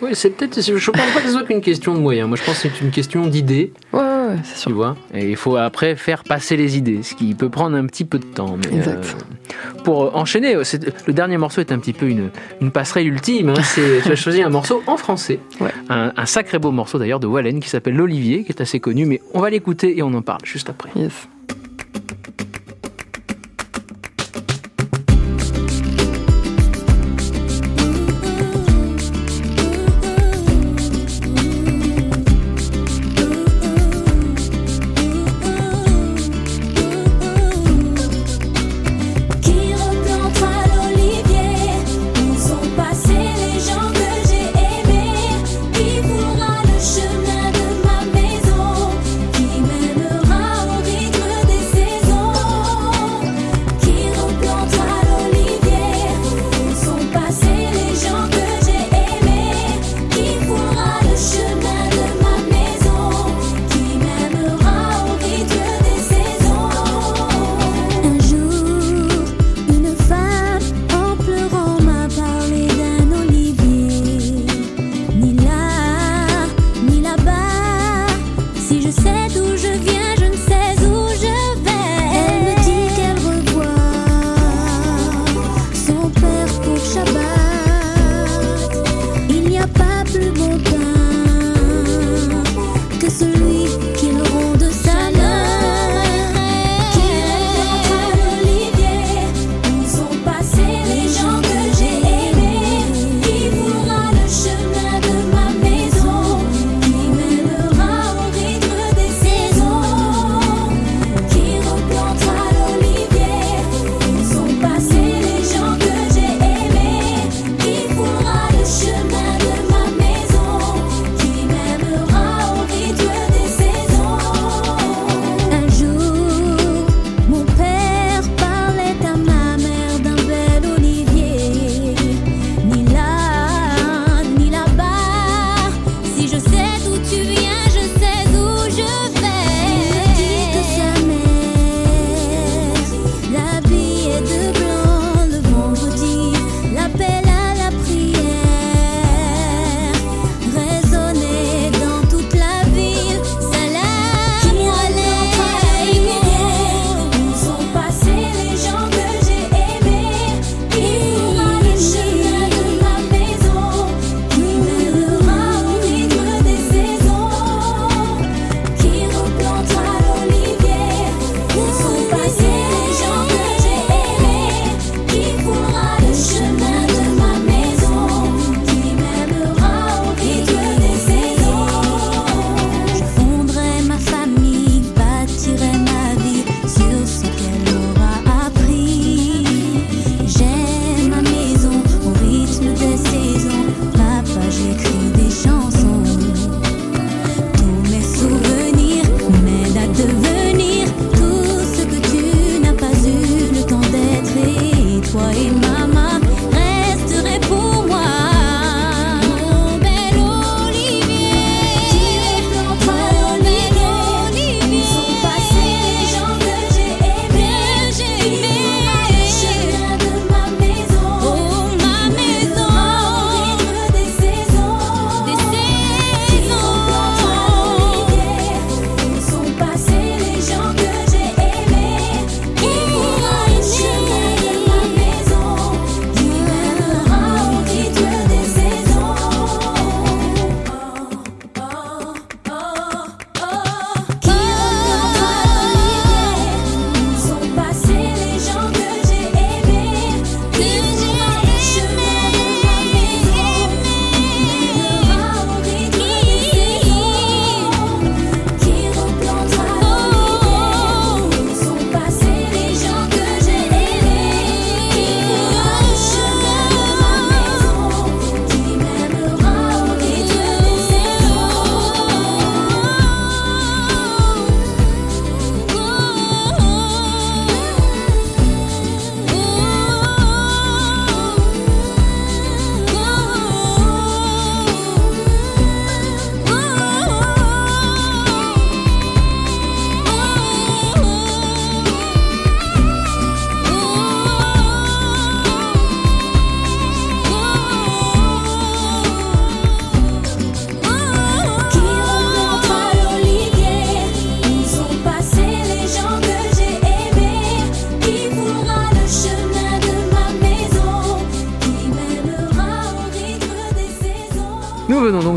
Oui, c'est peut-être. Je pense pas que ce soit qu'une question de moyens. Moi, je pense que c'est une question d'idées.
Ouais, ouais, ouais, c'est sûr.
Tu vois Et il faut après faire passer les idées, ce qui peut prendre un petit peu de temps. Mais,
Exact.
euh, pour enchaîner, le dernier morceau est un petit peu une, une passerelle ultime. hein. C'est- tu as choisi un morceau en français.
Ouais.
Un, un sacré beau morceau d'ailleurs de Wallen qui s'appelle L'Olivier, qui est assez connu, mais on va l'écouter et on en parle juste après.
Yes.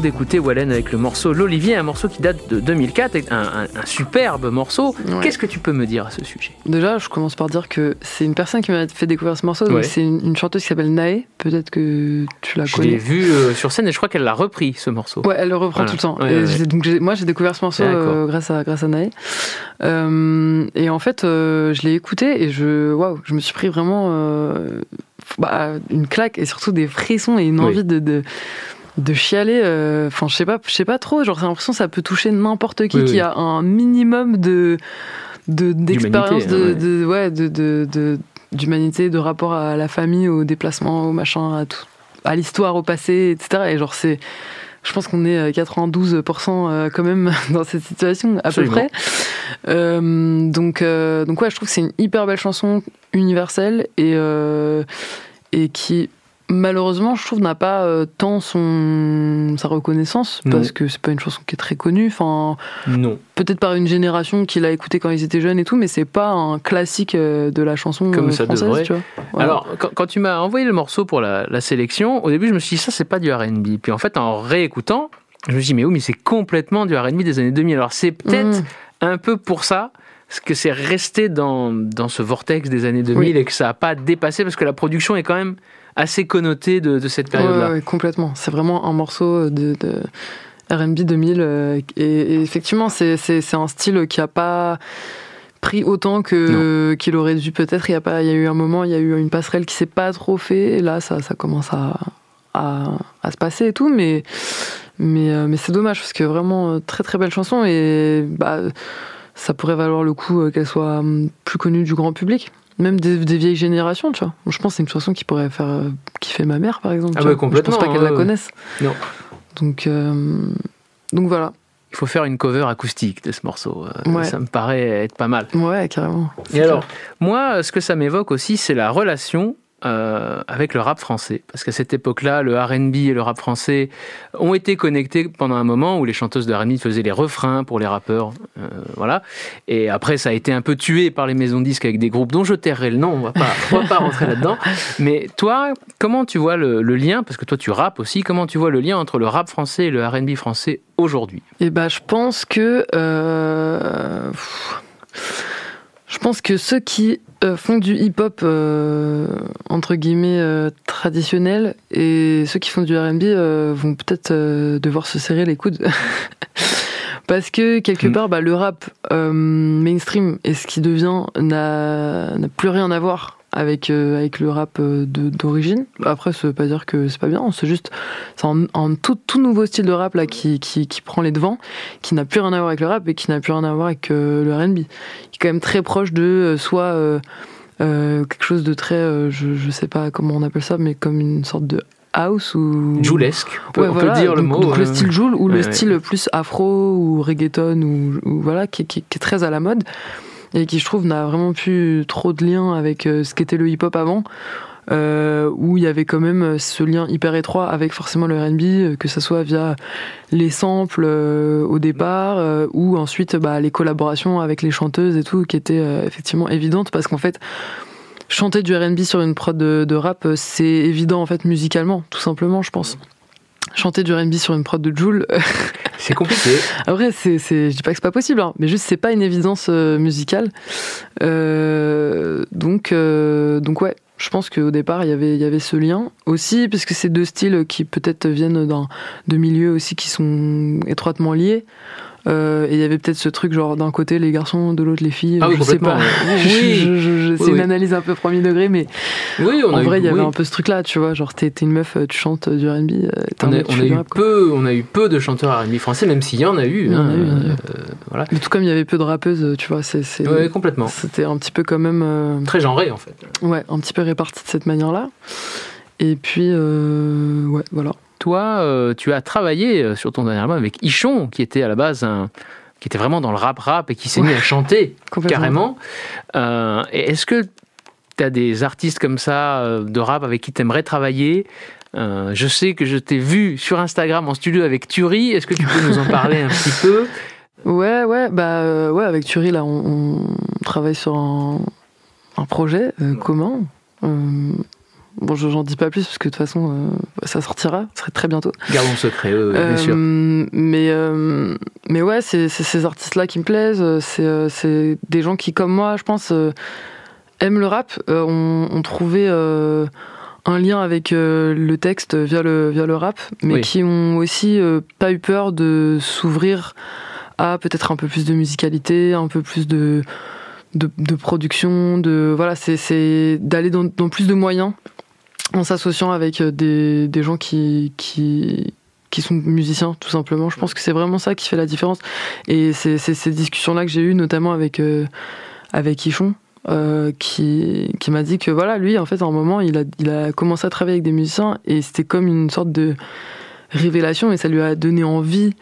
D'écouter Wallen avec le morceau L'Olivier, un morceau qui date de 2004, un, un- un superbe morceau.
Ouais.
Qu'est-ce que tu peux me dire à ce sujet?
Déjà, je commence par dire que c'est une personne qui m'a fait découvrir ce morceau.
Ouais.
C'est une, une chanteuse qui s'appelle Nae. Peut-être que tu la
Je
connais.
l'ai vu euh, sur scène et je crois qu'elle l'a repris ce morceau.
Ouais, elle le reprend
Voilà.
tout le temps.
Ouais,
Et
ouais,
j'ai-
ouais.
donc moi, j'ai découvert ce morceau euh, grâce à grâce à Nae. Euh, et en fait, euh, je l'ai écouté et je waouh, je me suis pris vraiment euh, bah, une claque et surtout des frissons et une
Oui.
envie de, de de chialer. euh, Enfin, je sais pas, je sais pas trop. Genre, j'ai l'impression que ça peut toucher n'importe qui
Oui,
qui
oui.
a un minimum de de- d'expérience
D'humanité,
de, de
ouais.
de d'humanité, de rapport à la famille, au déplacement, au machin, à tout, à l'histoire, au passé, etc. Et genre c'est, je pense qu'on est à 92% euh, quand même dans cette situation à
Absolument.
peu près. Euh, donc euh, donc ouais, je trouve que c'est une hyper belle chanson universelle et euh, et qui malheureusement je trouve n'a pas euh, tant son sa reconnaissance
Non.
parce que c'est pas une chanson qui est très connue enfin
Non.
peut-être par une génération qui l'a écouté quand ils étaient jeunes et tout mais c'est pas un classique euh, de la chanson
Comme
euh,
ça
française
devrait.
tu vois Voilà.
Alors, quand, quand tu m'as envoyé le morceau pour la, la sélection, au début, je me suis dit, ça, c'est pas du RB. Puis en fait, en réécoutant, je me suis dit, mais oui, mais c'est complètement du RB des années 2000. Alors, c'est peut-être
Mm.
un peu pour ça que c'est resté dans, dans ce vortex des années 2000
Oui.
et que ça n'a pas dépassé parce que la production est quand même assez connotée de, de cette période-là.
ouais, ouais, complètement. C'est vraiment un morceau de, de R&B 2000 euh, et, et effectivement c'est un style qui a pas pris autant que qu'il aurait dû peut-être. Il y a pas, il y a eu un moment, il y a eu une passerelle qui s'est pas trop fait. Et là, ça ça commence à à, à se passer et tout, mais mais euh, mais c'est dommage parce que vraiment euh, très très belle chanson et bah ça pourrait valoir le coup qu'elle soit hum, plus connue du grand public. Même des, des vieilles générations, tu vois. Je pense que c'est une chanson qui pourrait faire euh, kiffer ma mère, par exemple.
Ah
vois.
complètement,
Je pense pas qu'elle la connaisse.
Non.
Donc, euh, donc voilà.
Il faut faire une cover acoustique de ce morceau. Euh,
Ouais.
Ça me paraît être pas mal.
Ouais, carrément.
Et alors, moi, ce que ça m'évoque aussi, c'est la relation euh, avec le rap français. Parce qu'à cette époque-là, le RB et le rap français ont été connectés pendant un moment où les chanteuses de RB faisaient les refrains pour les rappeurs. euh, voilà. Et après, ça a été un peu tué par les maisons de disques avec des groupes dont je tairai le nom, on va pas, on va pas rentrer là-dedans. Mais toi, comment tu vois le, lien, parce que toi tu rappes aussi, comment tu vois le lien entre le rap français et le RB français aujourd'hui?
Et bah, je pense que. euh, je pense que ceux qui euh, font du hip-hop, euh, entre guillemets, euh, traditionnel, et ceux qui font du RB vont peut-être devoir se serrer les coudes. Parce que quelque
Mm.
part, bah, le rap mainstream et ce qui devient n'a plus rien à voir avec, euh, avec le rap euh, d'origine. Après, ça veut pas dire que c'est pas bien, c'est juste c'est un, un tout, tout nouveau style de rap là qui, qui, qui prend les devants, qui n'a plus rien à voir avec le rap et qui n'a plus rien à voir avec euh, le R&B. Qui est quand même très proche de soit euh, quelque chose de très, euh, je, je sais pas comment on appelle ça, mais comme une sorte de house ou
Joulesque, on peut,
Ouais,
on peut dire le mot.
donc le style Joule ou le
ouais,
style plus afro ou reggaeton ou, ou voilà qui, qui- qui est très à la mode et qui je trouve n'a vraiment plus trop de lien avec euh, ce qu'était le hip-hop avant. euh, où il y avait quand même ce lien hyper étroit avec forcément le R&B, euh, que ce soit via les samples euh, au départ, euh, ou ensuite bah, les collaborations avec les chanteuses et tout, qui étaient euh, effectivement évidentes, parce qu'en fait, chanter du R&B sur une prod de, de rap, euh, c'est évident en fait musicalement, tout simplement, je pense. Chanter du R&B sur une prod de Joule,
C'est compliqué.
après, c'est, c'est, je dis pas que c'est pas possible, hein, mais juste c'est pas une évidence euh, musicale. Euh, donc, euh, donc ouais, je pense qu'au départ il y avait, il y avait ce lien aussi, parce que c'est deux styles qui peut-être viennent d'un, de milieux aussi qui sont étroitement liés. Euh, et il y avait peut-être ce truc genre d'un côté les garçons, de l'autre les filles.
Ah oui,
je sais pas.
ouais.
Je-
Oui.
je- je- je- c'est
Oui,
une analyse un peu premier degré, mais
Oui, on
en
a
vrai il y avait un peu ce truc là, tu vois, genre t'es, t'es une meuf, tu chantes du R&B, euh,
On a, on a eu
rap,
peu, on a eu peu de chanteurs R&B français, même s'il y en a eu. Hein,
a eu.
euh, voilà.
Mais tout comme il y avait peu de rappeuses, tu vois, c'est, c'est-
Ouais, complètement.
c'était un petit peu quand même. euh,
Très genré en fait.
Ouais, un petit peu réparti de cette manière-là. Et puis, ouais, voilà.
Toi, euh, tu as travaillé euh, sur ton dernier album avec Ichon, qui était à la base un, qui était vraiment dans le rap rap et qui s'est mis à chanter carrément. Euh, Est-ce que tu as des artistes comme ça de rap avec qui tu aimerais travailler? Euh, Je sais que je t'ai vu sur Instagram en studio avec Turi. Est-ce que tu peux nous en parler un petit peu?
Ouais, ouais, bah, euh, ouais, avec Thury, là, on, on travaille sur un, un projet euh, commun. Bon, je- j'en dis pas plus parce que de toute façon, euh, ça sortira, ça serait très bientôt.
Gardons le secret, euh, bien
Euh,
sûr.
Mais, euh, mais ouais, c'est ces artistes-là qui me plaisent. C'est c'est des gens qui, comme moi, je pense, aiment le rap, ont, ont trouvé un lien avec le texte via le, via le rap, mais
Oui.
qui ont aussi pas eu peur de s'ouvrir à peut-être un peu plus de musicalité, un peu plus de, de, de production, de voilà, c'est- c'est d'aller dans, dans plus de moyens en s'associant avec euh, des, des gens qui, qui, qui sont musiciens, tout simplement. Je pense que c'est vraiment ça qui fait la différence. Et c'est ces discussions-là que j'ai eues, notamment avec, euh, avec euh, qui, qui m'a dit que voilà, lui, en fait, à un moment, il a, il a commencé à travailler avec des musiciens et c'était comme une sorte de révélation et ça lui a donné envie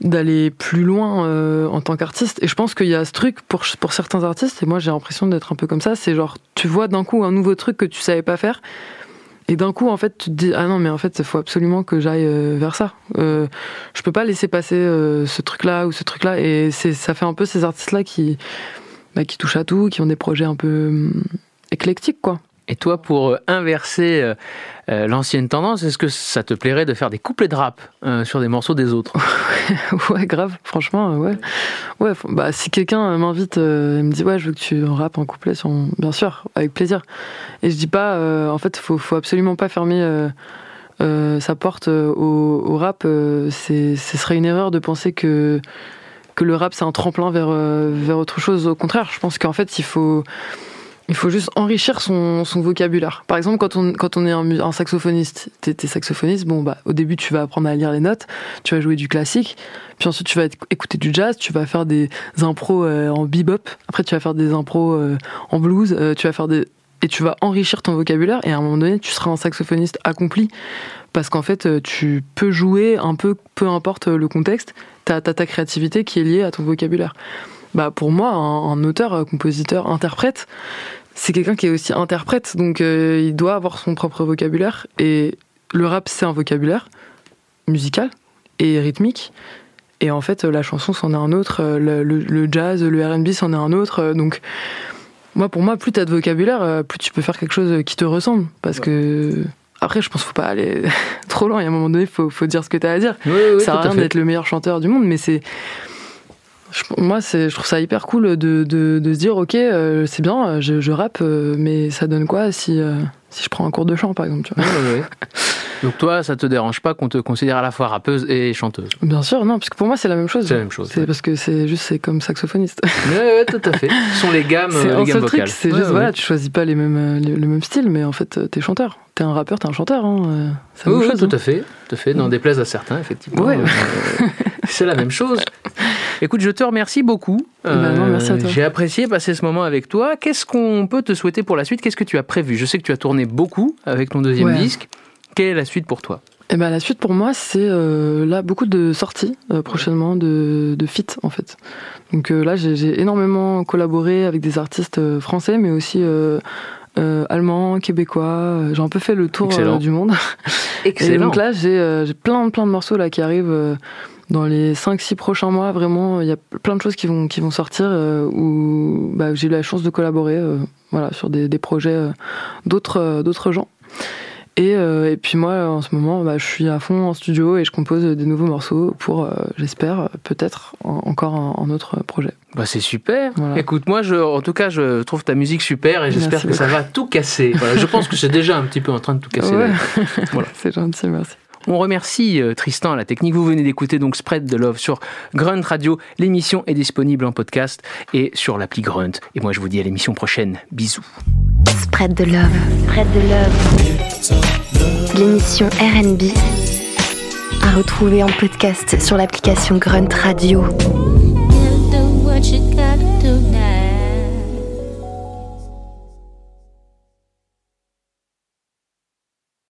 d'aller plus loin euh, en tant qu'artiste. Et je pense qu'il y a ce truc pour, pour certains artistes, et moi j'ai l'impression d'être un peu comme ça, c'est genre, tu vois d'un coup un nouveau truc que tu savais pas faire, et d'un coup, en fait, tu te dis, ah non, mais en fait, il faut absolument que j'aille euh, vers ça. Euh, je peux pas laisser passer euh, ce truc-là ou ce truc-là. Et c'est, ça fait un peu ces artistes-là qui, bah, qui touchent à tout, qui ont des projets un peu hum, éclectiques, quoi.
Et toi, pour euh, inverser euh, euh, l'ancienne tendance, est-ce que ça te plairait de faire des couplets de rap sur des morceaux des autres?
Ouais, grave, franchement, ouais. Ouais, bah, si quelqu'un m'invite et me dit, ouais, je veux que tu rappes un couplet sur. Bien sûr, avec plaisir. Et je dis pas, en fait, faut, faut absolument pas fermer sa porte au, rap. ce serait une erreur de penser que, que le rap, c'est un tremplin vers, vers autre chose. Au contraire, je pense qu'en fait, il faut. Il faut juste enrichir son, vocabulaire. Par exemple, quand on, quand on est un, un saxophoniste, t'es, saxophoniste, bon, bah, au début, tu vas apprendre à lire les notes, tu vas jouer du classique, puis ensuite, tu vas éc- écouter du jazz, tu vas faire des impros euh, en bebop, après, tu vas faire des impros euh, en blues, euh, tu vas faire des. Et tu vas enrichir ton vocabulaire, et à un moment donné, tu seras un saxophoniste accompli, parce qu'en fait, tu peux jouer un peu, peu importe le contexte, t'as, ta créativité qui est liée à ton vocabulaire. Bah, pour moi, un, un auteur, euh, compositeur, interprète, c'est quelqu'un qui est aussi interprète, donc euh, il doit avoir son propre vocabulaire. Et le rap, c'est un vocabulaire musical et rythmique. Et en fait, la chanson, c'en est un autre. euh, Le, le- le jazz, le RB, c'en est un autre. euh, Donc, moi, pour moi, plus t'as de vocabulaire, plus tu peux faire quelque chose qui te ressemble. Parce que. Après, je pense qu'il faut pas aller trop loin. Il y a un moment donné, il faut, faut dire ce que t'as à dire.
Oui, oui,
ça sert à rien d'être le meilleur chanteur du monde, mais c'est. Moi, c'est, je trouve ça hyper cool de, de, de se dire, ok, euh, c'est bien, euh, je, je rappe, euh, mais ça donne quoi si, euh, si je prends un cours de chant, par exemple tu vois?
Ouais, ouais, ouais. Donc toi, ça te dérange pas qu'on te considère à la fois rappeuse et chanteuse?
Bien sûr, non, parce que pour moi, c'est la même chose.
C'est la même chose,
C'est
ouais.
parce que c'est juste, c'est comme saxophoniste.
Ouais, tout à fait. Ce sont les gammes,
c'est
les gammes vocales.
c'est juste, voilà, tu choisis pas les mêmes, les- le même style, mais en fait, t'es chanteur. T'es un rappeur, t'es un chanteur. Hein,
Oui, oui,
chose,
tout
hein.
à fait, tout à fait. N'en déplaise à certains, effectivement. C'est la même chose. Écoute, je te remercie beaucoup.
Non, merci à toi.
J'ai apprécié passer ce moment avec toi. Qu'est-ce qu'on peut te souhaiter pour la suite? Qu'est-ce que tu as prévu? Je sais que tu as tourné beaucoup avec ton deuxième
Ouais.
disque. Quelle est la suite pour toi?
Et ben la suite pour moi, c'est euh, là beaucoup de sorties euh, prochainement de, de feat en fait. Donc euh, là, j'ai énormément collaboré avec des artistes euh, français, mais aussi euh, euh, allemands, québécois. Euh, J'ai un peu fait le tour euh, du monde. Et donc là, j'ai euh, j'ai plein, plein de morceaux là qui arrivent. Dans les 5-6 prochains mois, vraiment, il y a plein de choses qui vont, qui vont sortir euh, où bah, j'ai eu la chance de collaborer euh, voilà, sur des, des projets euh, d'autres d'autres gens. Et, et puis moi, en ce moment, bah, je suis à fond en studio et je compose des nouveaux morceaux pour, j'espère, peut-être en- encore un, un autre projet.
Bah, c'est super.
Voilà.
Écoute, moi, je, en tout cas, je trouve ta musique super et j'espère que ça va tout casser. Voilà, je pense que c'est déjà un petit peu en train de tout casser.
Ouais.
Voilà.
C'est gentil, merci.
On remercie euh, Tristan la technique. Vous venez d'écouter donc Spread de Love sur Grunt Radio. L'émission est disponible en podcast et sur l'appli Grunt. Et moi, je vous dis à l'émission prochaine. Bisous.
Spread de love. Spread de love. L'émission RB à retrouver en podcast sur l'application Grunt Radio.